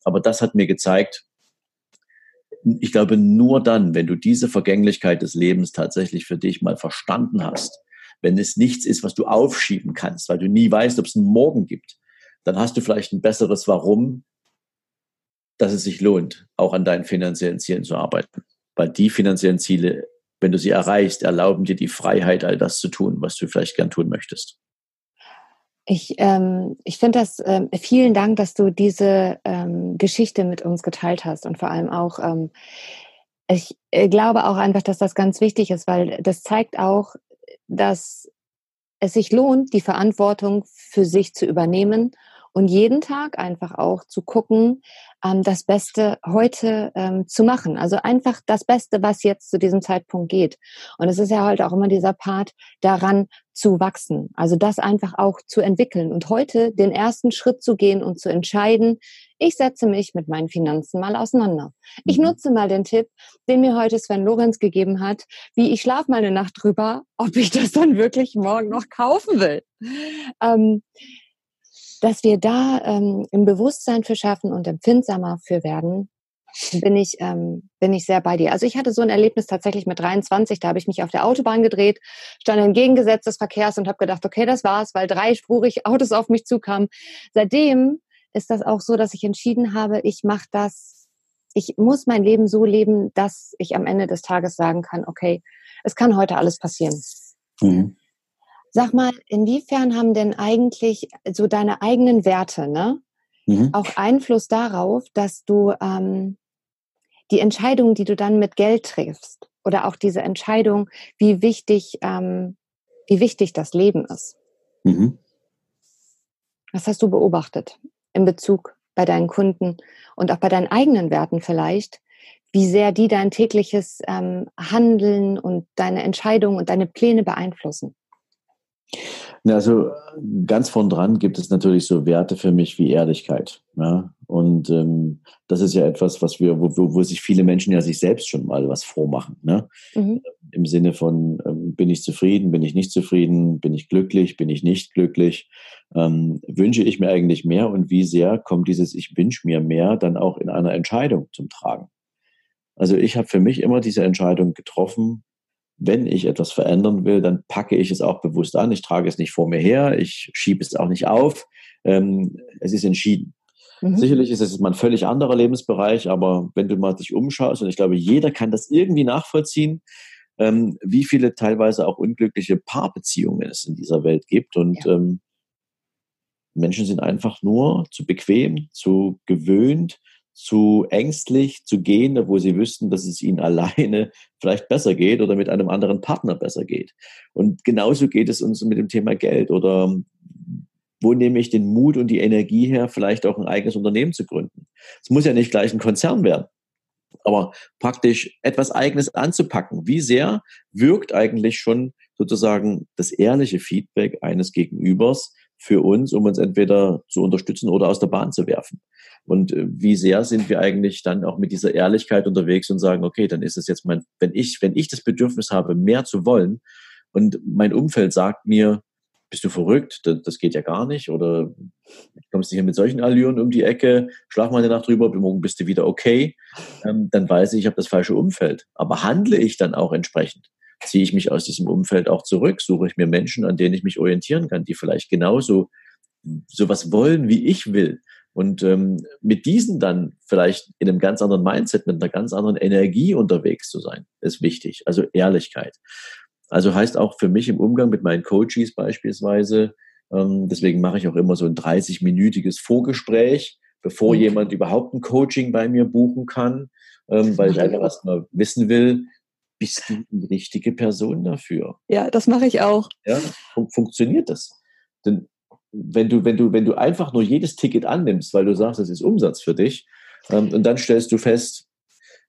Aber das hat mir gezeigt, ich glaube, nur dann, wenn du diese Vergänglichkeit des Lebens tatsächlich für dich mal verstanden hast, wenn es nichts ist, was du aufschieben kannst, weil du nie weißt, ob es einen Morgen gibt, dann hast du vielleicht ein besseres Warum, dass es sich lohnt, auch an deinen finanziellen Zielen zu arbeiten. Weil die finanziellen Ziele, wenn du sie erreichst, erlauben dir die Freiheit, all das zu tun, was du vielleicht gern tun möchtest. Ich, ähm, ich finde das, ähm, vielen Dank, dass du diese ähm, Geschichte mit uns geteilt hast und vor allem auch, ähm, ich äh, glaube auch einfach, dass das ganz wichtig ist, weil das zeigt auch, dass es sich lohnt, die Verantwortung für sich zu übernehmen und jeden Tag einfach auch zu gucken, ähm, das Beste heute ähm, zu machen. Also einfach das Beste, was jetzt zu diesem Zeitpunkt geht. Und es ist ja halt auch immer dieser Part, daran zu wachsen. Also das einfach auch zu entwickeln und heute den ersten Schritt zu gehen und zu entscheiden, ich setze mich mit meinen Finanzen mal auseinander. Ich mhm. nutze mal den Tipp, den mir heute Sven Lorenz gegeben hat, wie ich schlafe mal eine Nacht drüber, ob ich das dann wirklich morgen noch kaufen will. Ähm, dass wir da ähm, ein Bewusstsein für schaffen und empfindsamer für werden, bin ich, ähm, bin ich sehr bei dir. Also ich hatte so ein Erlebnis tatsächlich mit 23, da habe ich mich auf der Autobahn gedreht, stand entgegengesetzt des Verkehrs und habe gedacht, okay, das war's, weil dreispurig Autos auf mich zukamen. Seitdem ist das auch so, dass ich entschieden habe, ich mache das, ich muss mein Leben so leben, dass ich am Ende des Tages sagen kann, okay, es kann heute alles passieren. Mhm. Sag mal, inwiefern haben denn eigentlich so deine eigenen Werte, ne? Mhm. Auch Einfluss darauf, dass du ähm, die Entscheidung, die du dann mit Geld triffst, oder auch diese Entscheidung, wie wichtig, ähm, wie wichtig das Leben ist. Mhm. Was hast du beobachtet in Bezug bei deinen Kunden und auch bei deinen eigenen Werten vielleicht, wie sehr die dein tägliches ähm, Handeln und deine Entscheidungen und deine Pläne beeinflussen? Also ganz von dran gibt es natürlich so Werte für mich wie Ehrlichkeit. Ja? Und ähm, das ist ja etwas, was wir, wo, wo, wo sich viele Menschen ja sich selbst schon mal was vormachen. Ne? Mhm. Im Sinne von, ähm, bin ich zufrieden, bin ich nicht zufrieden, bin ich glücklich, bin ich nicht glücklich, ähm, wünsche ich mir eigentlich mehr und wie sehr kommt dieses Ich wünsche mir mehr dann auch in einer Entscheidung zum Tragen. Also ich habe für mich immer diese Entscheidung getroffen, wenn ich etwas verändern will, dann packe ich es auch bewusst an. Ich trage es nicht vor mir her, ich schiebe es auch nicht auf. Ähm, es ist entschieden. Mhm. Sicherlich ist es mal ein völlig anderer Lebensbereich, aber wenn du mal dich umschaust, und ich glaube, jeder kann das irgendwie nachvollziehen, ähm, wie viele teilweise auch unglückliche Paarbeziehungen es in dieser Welt gibt. Und ja. ähm, Menschen sind einfach nur zu bequem, zu gewöhnt, zu ängstlich zu gehen, obwohl sie wüssten, dass es ihnen alleine vielleicht besser geht oder mit einem anderen Partner besser geht. Und genauso geht es uns mit dem Thema Geld oder wo nehme ich den Mut und die Energie her, vielleicht auch ein eigenes Unternehmen zu gründen. Es muss ja nicht gleich ein Konzern werden, aber praktisch etwas Eigenes anzupacken. Wie sehr wirkt eigentlich schon sozusagen das ehrliche Feedback eines Gegenübers für uns, um uns entweder zu unterstützen oder aus der Bahn zu werfen? Und äh, wie sehr sind wir eigentlich dann auch mit dieser Ehrlichkeit unterwegs und sagen, okay, dann ist es jetzt mein, wenn ich, wenn ich das Bedürfnis habe, mehr zu wollen und mein Umfeld sagt mir, bist du verrückt? Das geht ja gar nicht. Oder kommst du hier mit solchen Allüren um die Ecke, schlaf mal eine Nacht drüber, morgen bist du wieder okay. Ähm, dann weiß ich, ich habe das falsche Umfeld. Aber handle ich dann auch entsprechend? Ziehe ich mich aus diesem Umfeld auch zurück? Suche ich mir Menschen, an denen ich mich orientieren kann, die vielleicht genauso sowas wollen, wie ich will? Und ähm, mit diesen dann vielleicht in einem ganz anderen Mindset, mit einer ganz anderen Energie unterwegs zu sein, ist wichtig. Also Ehrlichkeit. Also heißt auch für mich im Umgang mit meinen Coaches beispielsweise, ähm, deswegen mache ich auch immer so ein 30-minütiges Vorgespräch, bevor mhm. jemand überhaupt ein Coaching bei mir buchen kann, ähm, weil ich einfach erstmal wissen will, bist du die richtige Person dafür? Ja, das mache ich auch. Ja, fun funktioniert das? Denn wenn du, wenn du, wenn du einfach nur jedes Ticket annimmst, weil du sagst, das ist Umsatz für dich, ähm, und dann stellst du fest,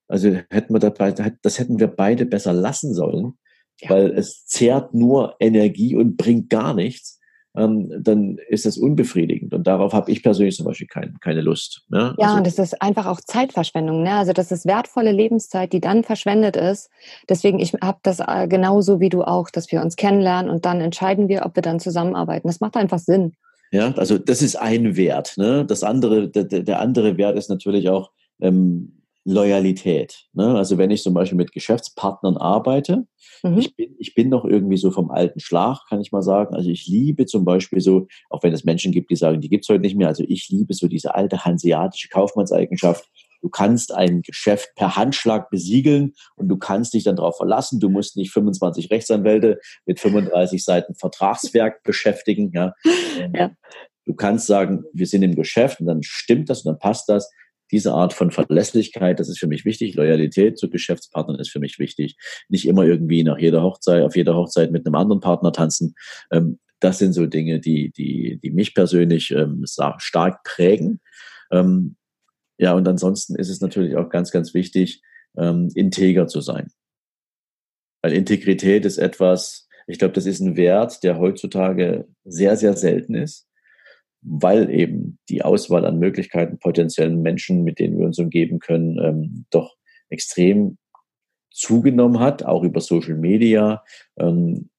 also hätten wir dabei, das hätten wir beide besser lassen sollen, ja. weil es zehrt nur Energie und bringt gar nichts ähm, dann ist das unbefriedigend. Und darauf habe ich persönlich zum Beispiel kein, keine Lust. Ne? Ja, also, und das ist einfach auch Zeitverschwendung. Ne? Also das ist wertvolle Lebenszeit, die dann verschwendet ist. Deswegen, ich habe das äh, genauso wie du auch, dass wir uns kennenlernen und dann entscheiden wir, ob wir dann zusammenarbeiten. Das macht einfach Sinn. Ja, also das ist ein Wert. Ne? Das andere, der, der andere Wert ist natürlich auch, ähm, Loyalität. Ne? Also wenn ich zum Beispiel mit Geschäftspartnern arbeite, mhm. ich, bin, ich bin noch irgendwie so vom alten Schlag, kann ich mal sagen. Also ich liebe zum Beispiel so, auch wenn es Menschen gibt, die sagen, die gibt es heute nicht mehr, also ich liebe so diese alte hanseatische Kaufmannseigenschaft. Du kannst ein Geschäft per Handschlag besiegeln und du kannst dich dann darauf verlassen. Du musst nicht 25 Rechtsanwälte mit 35 Seiten Vertragswerk beschäftigen. Ja. ja. Du kannst sagen, wir sind im Geschäft und dann stimmt das und dann passt das diese Art von Verlässlichkeit, das ist für mich wichtig. Loyalität zu Geschäftspartnern ist für mich wichtig. Nicht immer irgendwie nach jeder Hochzeit, auf jeder Hochzeit mit einem anderen Partner tanzen. Ähm, das sind so Dinge, die, die, die mich persönlich ähm, stark prägen. Ähm, ja, und ansonsten ist es natürlich auch ganz, ganz wichtig, integer zu sein. Weil Integrität ist etwas, ich glaube, das ist ein Wert, der heutzutage sehr, sehr selten ist weil eben die Auswahl an Möglichkeiten, potenziellen Menschen, mit denen wir uns umgeben können, ähm, doch extrem zugenommen hat, auch über Social Media. Ähm,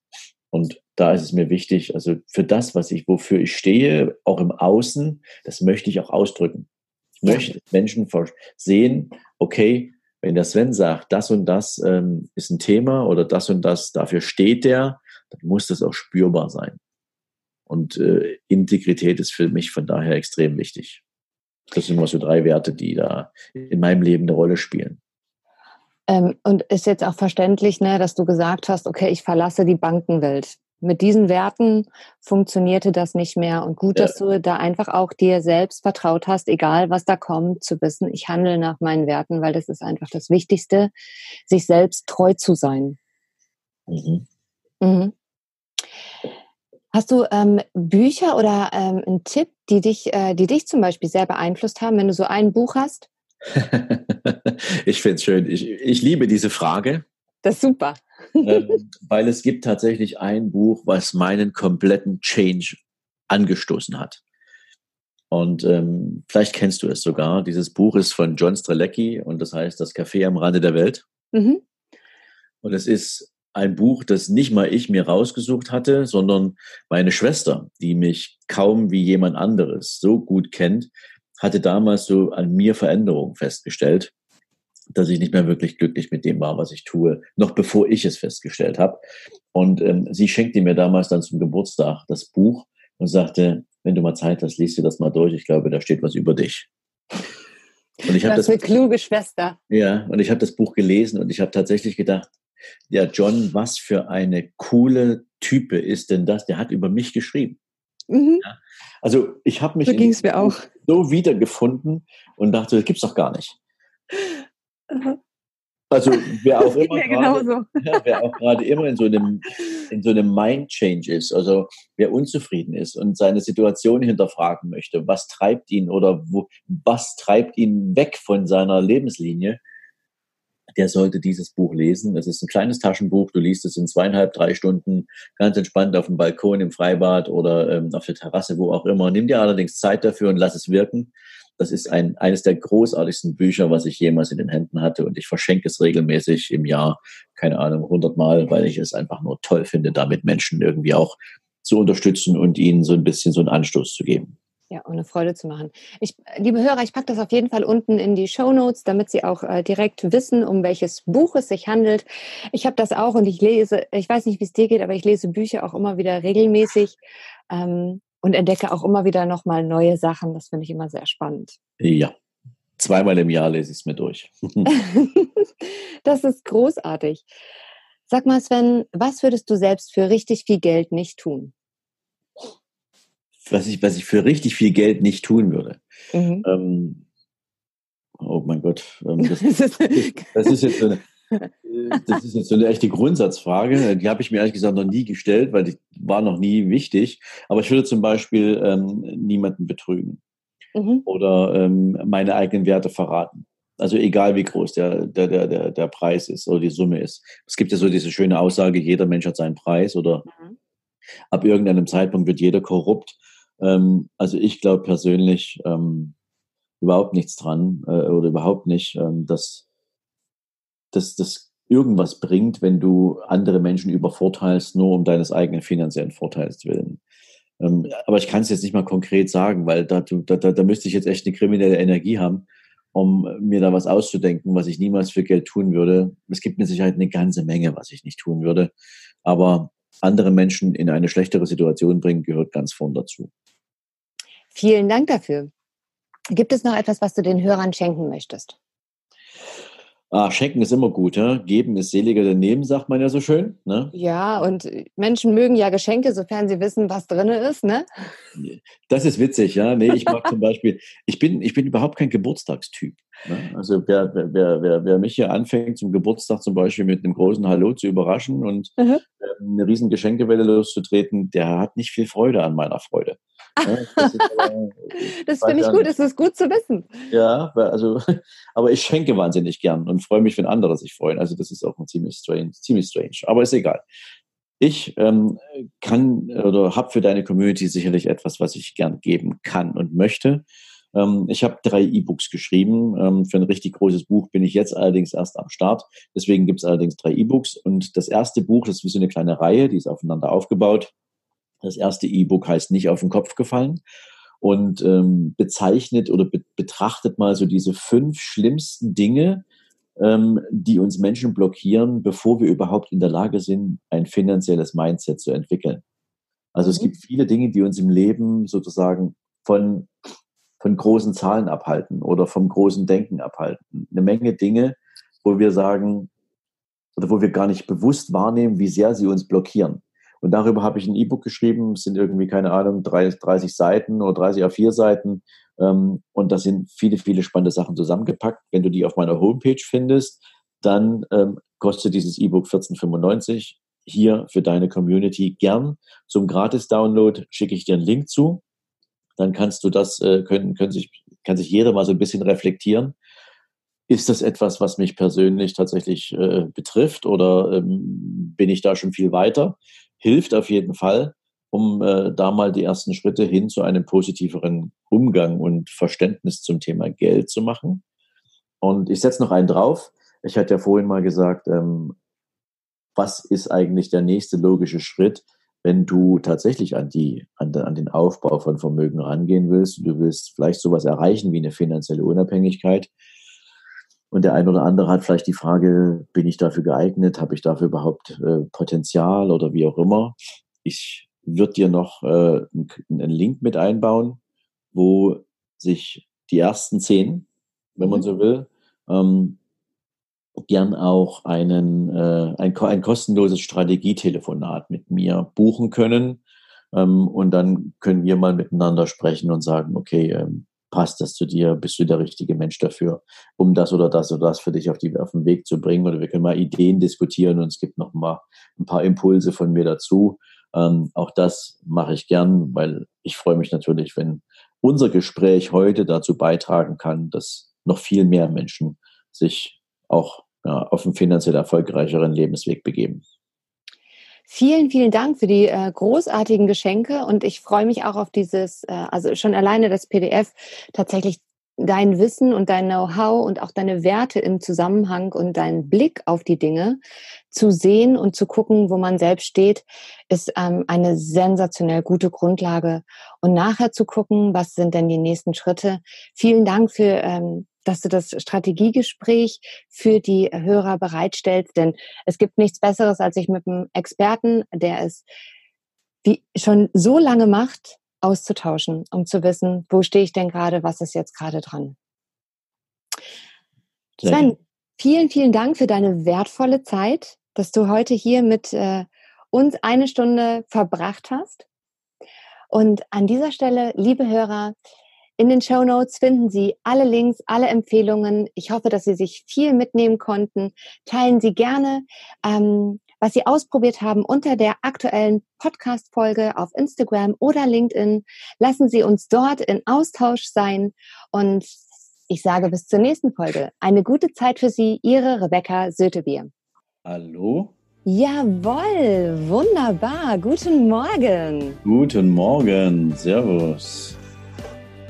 und da ist es mir wichtig, also für das, was ich, wofür ich stehe, auch im Außen, das möchte ich auch ausdrücken. Ich möchte Menschen sehen, okay, wenn der Sven sagt, das und das ähm, ist ein Thema oder das und das, dafür steht der, dann muss das auch spürbar sein. Und äh, Integrität ist für mich von daher extrem wichtig. Das sind immer so drei Werte, die da in meinem Leben eine Rolle spielen. Ähm, und ist jetzt auch verständlich, ne, dass du gesagt hast, okay, ich verlasse die Bankenwelt. Mit diesen Werten funktionierte das nicht mehr. Und gut, ja. dass du da einfach auch dir selbst vertraut hast, egal was da kommt, zu wissen, ich handle nach meinen Werten, weil das ist einfach das Wichtigste, sich selbst treu zu sein. Mhm. Mhm. Hast du ähm, Bücher oder ähm, einen Tipp, die dich, äh, die dich zum Beispiel sehr beeinflusst haben, wenn du so ein Buch hast? ich finde es schön. Ich, ich liebe diese Frage. Das ist super. ähm, weil es gibt tatsächlich ein Buch, was meinen kompletten Change angestoßen hat. Und ähm, vielleicht kennst du es sogar. Dieses Buch ist von John Strelecki und das heißt Das Café am Rande der Welt. Mhm. Und es ist ein Buch, das nicht mal ich mir rausgesucht hatte, sondern meine Schwester, die mich kaum wie jemand anderes so gut kennt, hatte damals so an mir Veränderungen festgestellt, dass ich nicht mehr wirklich glücklich mit dem war, was ich tue, noch bevor ich es festgestellt habe. Und ähm, sie schenkte mir damals dann zum Geburtstag das Buch und sagte, wenn du mal Zeit hast, liest du das mal durch. Ich glaube, da steht was über dich. Und ich das, das eine kluge Schwester. Ja, und ich habe das Buch gelesen und ich habe tatsächlich gedacht, ja, John, was für eine coole Type ist denn das? Der hat über mich geschrieben. Mhm. Ja, also ich habe mich so, so wiedergefunden und dachte, das gibt's doch gar nicht. Also wer auch immer gerade, ja, wer auch gerade immer in so einem in so einem Mind Change ist, also wer unzufrieden ist und seine Situation hinterfragen möchte, was treibt ihn oder wo, was treibt ihn weg von seiner Lebenslinie, der sollte dieses Buch lesen. Es ist ein kleines Taschenbuch. Du liest es in zweieinhalb, drei Stunden ganz entspannt auf dem Balkon, im Freibad oder ähm, auf der Terrasse, wo auch immer. Nimm dir allerdings Zeit dafür und lass es wirken. Das ist ein, eines der großartigsten Bücher, was ich jemals in den Händen hatte. Und ich verschenke es regelmäßig im Jahr, keine Ahnung, hundertmal, weil ich es einfach nur toll finde, damit Menschen irgendwie auch zu unterstützen und ihnen so ein bisschen so einen Anstoß zu geben. Ja, um eine Freude zu machen. Ich, liebe Hörer, ich packe das auf jeden Fall unten in die Show Notes, damit Sie auch äh, direkt wissen, um welches Buch es sich handelt. Ich habe das auch und ich lese, ich weiß nicht, wie es dir geht, aber ich lese Bücher auch immer wieder regelmäßig ähm, und entdecke auch immer wieder nochmal neue Sachen. Das finde ich immer sehr spannend. Ja, zweimal im Jahr lese ich es mir durch. das ist großartig. Sag mal, Sven, was würdest du selbst für richtig viel Geld nicht tun? Was ich, was ich für richtig viel Geld nicht tun würde. Mhm. Ähm, oh mein Gott, ähm, das, das, ist jetzt so eine, das ist jetzt so eine echte Grundsatzfrage. Die habe ich mir ehrlich gesagt noch nie gestellt, weil die war noch nie wichtig. Aber ich würde zum Beispiel ähm, niemanden betrügen mhm. oder ähm, meine eigenen Werte verraten. Also egal wie groß der, der, der, der Preis ist oder die Summe ist. Es gibt ja so diese schöne Aussage, jeder Mensch hat seinen Preis oder mhm. ab irgendeinem Zeitpunkt wird jeder korrupt. Ähm, also ich glaube persönlich ähm, überhaupt nichts dran äh, oder überhaupt nicht, ähm, dass das irgendwas bringt, wenn du andere Menschen übervorteilst, nur um deines eigenen finanziellen Vorteils willen. Ähm, aber ich kann es jetzt nicht mal konkret sagen, weil da, da, da, da müsste ich jetzt echt eine kriminelle Energie haben, um mir da was auszudenken, was ich niemals für Geld tun würde. Es gibt mit Sicherheit eine ganze Menge, was ich nicht tun würde. Aber andere Menschen in eine schlechtere Situation bringen, gehört ganz vorn dazu. Vielen Dank dafür. Gibt es noch etwas, was du den Hörern schenken möchtest? Ah, schenken ist immer gut, ja? geben ist seliger denn nehmen, sagt man ja so schön. Ne? Ja, und Menschen mögen ja Geschenke, sofern sie wissen, was drin ist, ne? Das ist witzig, ja. Nee, ich mag zum Beispiel, ich bin, ich bin überhaupt kein Geburtstagstyp. Ne? Also wer, wer, wer, wer mich hier anfängt, zum Geburtstag zum Beispiel mit einem großen Hallo zu überraschen und mhm. Eine riesen Geschenkewelle loszutreten, der hat nicht viel Freude an meiner Freude. das, das finde ich gut, es ist gut zu wissen. Ja, also, aber ich schenke wahnsinnig gern und freue mich, wenn andere sich freuen. Also das ist auch ein ziemlich strange, ziemlich strange. Aber ist egal. Ich ähm, kann oder habe für deine Community sicherlich etwas, was ich gern geben kann und möchte. Ähm, ich habe drei E-Books geschrieben. Ähm, für ein richtig großes Buch bin ich jetzt allerdings erst am Start. Deswegen gibt es allerdings drei E-Books. Und das erste Buch, das ist wie so eine kleine Reihe, die ist aufeinander aufgebaut. Das erste E-Book heißt nicht auf den Kopf gefallen und ähm, bezeichnet oder be betrachtet mal so diese fünf schlimmsten Dinge, ähm, die uns Menschen blockieren, bevor wir überhaupt in der Lage sind, ein finanzielles Mindset zu entwickeln. Also es mhm. gibt viele Dinge, die uns im Leben sozusagen von, von großen Zahlen abhalten oder vom großen Denken abhalten. Eine Menge Dinge, wo wir sagen, oder wo wir gar nicht bewusst wahrnehmen, wie sehr sie uns blockieren. Und darüber habe ich ein E-Book geschrieben. Es sind irgendwie, keine Ahnung, 30 Seiten oder 30 A4 Seiten. Ähm, und da sind viele, viele spannende Sachen zusammengepackt. Wenn du die auf meiner Homepage findest, dann ähm, kostet dieses E-Book 14,95 hier für deine Community gern. Zum Gratis-Download schicke ich dir einen Link zu. Dann kannst du das, äh, können, können sich, kann sich jeder mal so ein bisschen reflektieren. Ist das etwas, was mich persönlich tatsächlich äh, betrifft oder ähm, bin ich da schon viel weiter? hilft auf jeden Fall, um äh, da mal die ersten Schritte hin zu einem positiveren Umgang und Verständnis zum Thema Geld zu machen. Und ich setze noch einen drauf. Ich hatte ja vorhin mal gesagt, ähm, was ist eigentlich der nächste logische Schritt, wenn du tatsächlich an, die, an, de, an den Aufbau von Vermögen rangehen willst. Du willst vielleicht sowas erreichen wie eine finanzielle Unabhängigkeit. Und der eine oder andere hat vielleicht die Frage, bin ich dafür geeignet? Habe ich dafür überhaupt äh, Potenzial oder wie auch immer? Ich würde dir noch äh, einen Link mit einbauen, wo sich die ersten zehn, wenn man mhm. so will, ähm, gern auch einen, äh, ein, ein kostenloses Strategietelefonat mit mir buchen können. Ähm, und dann können wir mal miteinander sprechen und sagen, okay, ähm, passt das zu dir? Bist du der richtige Mensch dafür, um das oder das oder das für dich auf, die, auf den Weg zu bringen? Oder wir können mal Ideen diskutieren und es gibt noch mal ein paar Impulse von mir dazu. Ähm, auch das mache ich gern, weil ich freue mich natürlich, wenn unser Gespräch heute dazu beitragen kann, dass noch viel mehr Menschen sich auch ja, auf einen finanziell erfolgreicheren Lebensweg begeben. Vielen, vielen Dank für die äh, großartigen Geschenke und ich freue mich auch auf dieses, äh, also schon alleine das PDF tatsächlich dein Wissen und dein Know-how und auch deine Werte im Zusammenhang und deinen Blick auf die Dinge zu sehen und zu gucken, wo man selbst steht, ist ähm, eine sensationell gute Grundlage. Und nachher zu gucken, was sind denn die nächsten Schritte. Vielen Dank für ähm, dass du das Strategiegespräch für die Hörer bereitstellst. Denn es gibt nichts Besseres, als sich mit einem Experten, der es wie schon so lange macht, auszutauschen, um zu wissen, wo stehe ich denn gerade, was ist jetzt gerade dran. Sven, vielen, vielen Dank für deine wertvolle Zeit, dass du heute hier mit äh, uns eine Stunde verbracht hast. Und an dieser Stelle, liebe Hörer, in den Show Notes finden Sie alle Links, alle Empfehlungen. Ich hoffe, dass Sie sich viel mitnehmen konnten. Teilen Sie gerne, ähm, was Sie ausprobiert haben unter der aktuellen Podcast-Folge auf Instagram oder LinkedIn. Lassen Sie uns dort in Austausch sein und ich sage bis zur nächsten Folge. Eine gute Zeit für Sie, Ihre Rebecca Sötebier. Hallo? Jawohl, wunderbar. Guten Morgen. Guten Morgen, Servus.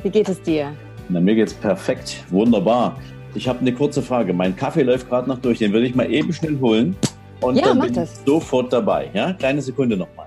Wie geht es dir? Na, mir geht's perfekt. Wunderbar. Ich habe eine kurze Frage. Mein Kaffee läuft gerade noch durch. Den würde ich mal eben schnell holen. Und ja, dann mach bin das. ich sofort dabei. Ja, kleine Sekunde nochmal.